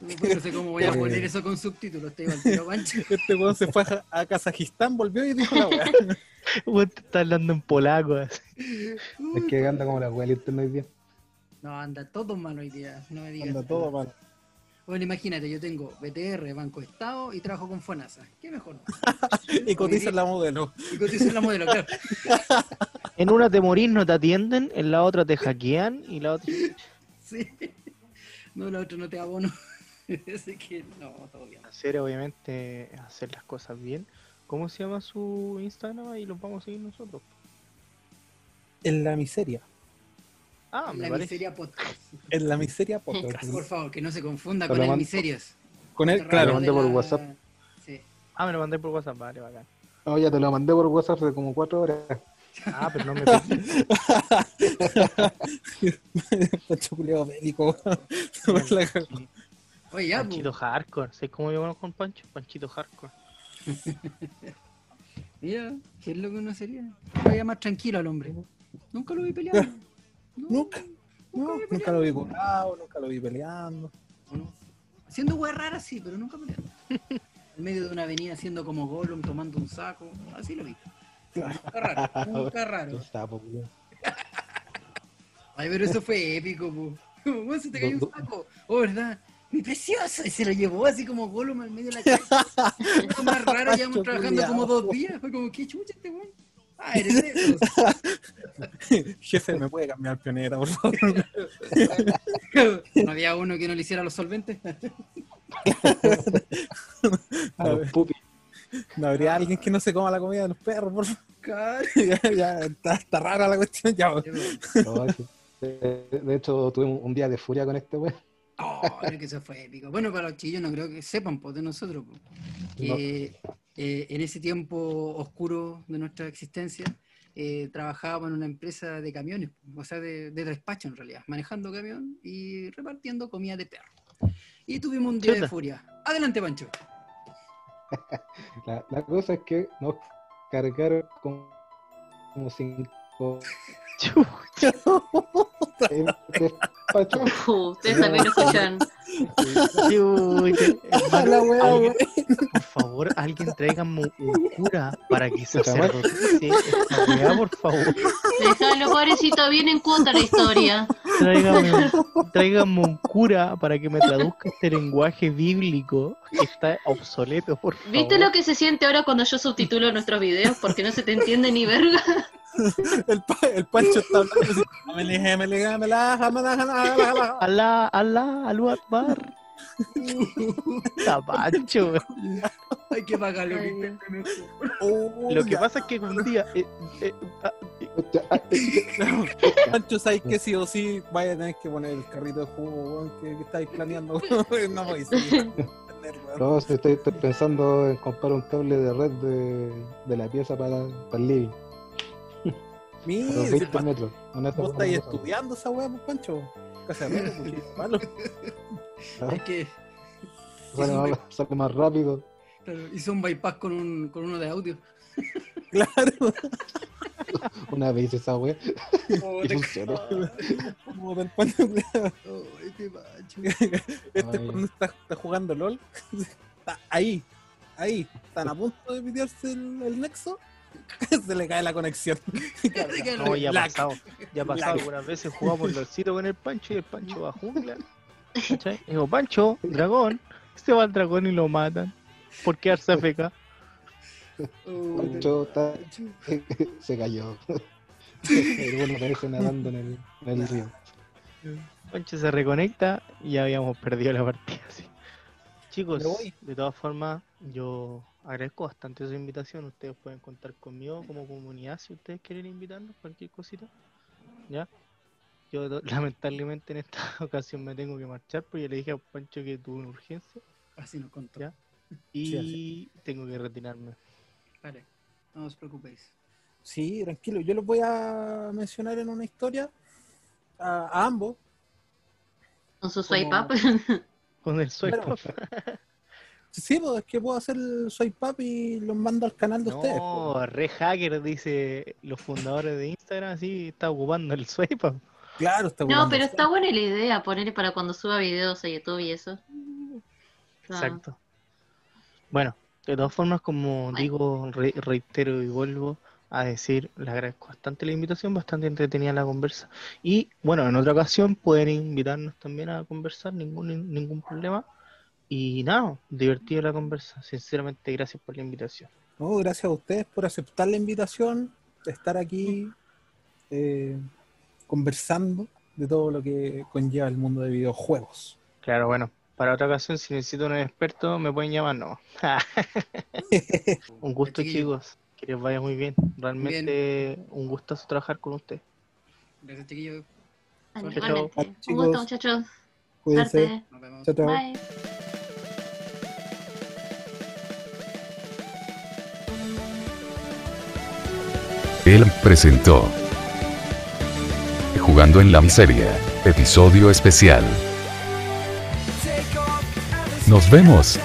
No sé cómo voy a poner eso con subtítulos. Te digo al tiro, Pancho. Este weón se fue a, a Kazajistán, volvió y dijo la weá. Weón, te está hablando en polaco. así. Es que anda como la weá del internet hoy día. No, anda todo mal hoy día. No me digas. Anda todo mal. Bueno, imagínate, yo tengo BTR, Banco Estado y trabajo con FONASA. ¿Qué mejor? Y cotiza la modelo. Y cotizo en la modelo, claro. En una te morís, no te atienden. En la otra te hackean. Y la otra. Sí. No, la otra no te abono. Así que no, todo bien. Hacer, obviamente, hacer las cosas bien. ¿Cómo se llama su Instagram? Y los vamos a seguir nosotros. En la miseria. Ah, me la parece. miseria podcast. En la miseria podcast. Por favor, que no se confunda con lo el mando- miserias. Con él, claro. rama mandé por la- WhatsApp. Sí. Ah, me lo mandé por WhatsApp. Vale, bacán. No, ya te lo mandé por WhatsApp hace como cuatro horas. Ah, pero no me pedí. Pancho culiao bélico. Oye, ya, Panchito pues, Hardcore. ¿Sabes cómo yo conozco con Pancho? Panchito Hardcore. mira, ¿qué es lo que uno sería? Vaya más tranquilo al hombre. Nunca lo vi peleando. No, Nunca. No, nunca lo vi curado, nunca lo vi peleando. Haciendo weas raras sí, pero nunca peleando. En medio de una avenida haciendo como Gollum tomando un saco. Así lo vi. Nunca raro. Nunca raro. Ay, pero eso fue épico, po. ¿Cómo se te cayó un saco? Oh, ¿verdad? Mi precioso. Y se lo llevó así como Gollum al medio de la calle. Lo más raro, llevamos trabajando como dos días. Fue como, ¿qué chucha este weón? Ah, eres. Jefe, ¿me puede cambiar pionera, por favor? No había uno que no le hiciera los solventes. A los pupis. ¿No habría alguien que no se coma la comida de los perros, por favor? Claro. ya, ya, está, está rara la cuestión. Ya, No, sí. de, de hecho, tuvimos un día de furia con este weón. Oh, pero que eso fue épico. Bueno, para los chillos no creo que sepan pues, de nosotros pues, que eh, en ese tiempo oscuro de nuestra existencia, eh, trabajaba en una empresa de camiones, o sea, de, de, despacho en realidad, manejando camión y repartiendo comida de perro. Y tuvimos un día de furia. Adelante, Pancho. la, la, cosa es que nos cargaron como 50 ustedes también lo escuchan. Chucha. la wea, Alguien- wea. Por favor, alguien tráigame un cura para que se weá, por favor. Déjalo, pobrecito, bien en cuota la historia. Tráigame un, tráigame un cura para que me traduzca este lenguaje bíblico que está obsoleto, por favor. ¿Viste lo que se siente ahora cuando yo subtitulo nuestros videos? Porque no se te entiende ni verga. El, pa- el Pancho está hablando. Alá, alá, alú akbar. Tapacho, weón. Hay que pagarlo. Oh, Lo que pasa es que un día. eh, eh, ah, Pancho, ¿sabes que sí o sí vaya a tener que poner el carrito de jugo que, que estáis planeando? no voy a. No, estoy, estoy pensando en comprar un cable de red de, de la pieza para, para el living. Mira, los si 20 metros. Con esta vos forma estáis estudiando esa weá, pues, Pancho. Casi arreglo, porque es malo. Es que Sale más, rápido. Claro, hizo un bypass con, un, con uno de audio. Claro. Una vez hice esa wea Oh, y te funcionó. Como del pan nuclear. Oh, este. Este cuando está, está jugando LOL. Está ahí, ahí. Están a punto de pitearse el, el nexo. Se le cae la conexión. No, ya ha pasado. Ya ha pasado algunas veces jugamos LOLcito con el Pancho y el Pancho va a jungla. ¿Cachai? Y Digo, Pancho, dragón. Se va al dragón y lo matan. ¿Por qué? Oh, Pancho está- se cayó. El bueno aparece nadando en el, en el río. Pancho se reconecta y ya habíamos perdido la partida. sí. Chicos, de todas formas, yo agradezco bastante su invitación. Ustedes pueden contar conmigo como comunidad si ustedes quieren invitarnos, cualquier cosita. ¿Ya? Yo lamentablemente en esta ocasión me tengo que marchar porque le dije a Pancho que tuve una urgencia Así nos contó. Ya. Sí, y tengo que retirarme. Vale, no os preocupéis. Sí, tranquilo. Yo los voy a mencionar en una historia a, a ambos. Con su swipe Como- up. Con el swipe up. Sí, pues es que puedo hacer el swipe up y los mando al canal de ustedes. No, re hacker dice los fundadores de Instagram, así está ocupando el swipe up. Claro, está No, ocupando pero el está buena la idea ponerle para cuando suba videos a YouTube y eso. Ah, Exacto. Bueno, de todas formas, como Bueno. digo, re- reitero y vuelvo a decir, le agradezco bastante la invitación, bastante entretenida la conversa. Y bueno, en otra ocasión pueden invitarnos también a conversar, ningún, ningún problema. Y nada, divertida la conversa. Sinceramente, gracias por la invitación. No, gracias a ustedes por aceptar la invitación, de estar aquí eh, conversando de todo lo que conlleva el mundo de videojuegos. Claro, bueno, para otra ocasión, si necesito un experto, me pueden llamar, no. un gusto, chicos. Que les vaya muy bien. Realmente un gustazo trabajar con usted. Gracias, chiquillos. Chao, chao. Un Chicos. gusto, muchachos. Cuídense. Nos vemos. Chao, chao. Bye. Él presentó Jugando en la Miseria, episodio especial. Nos vemos.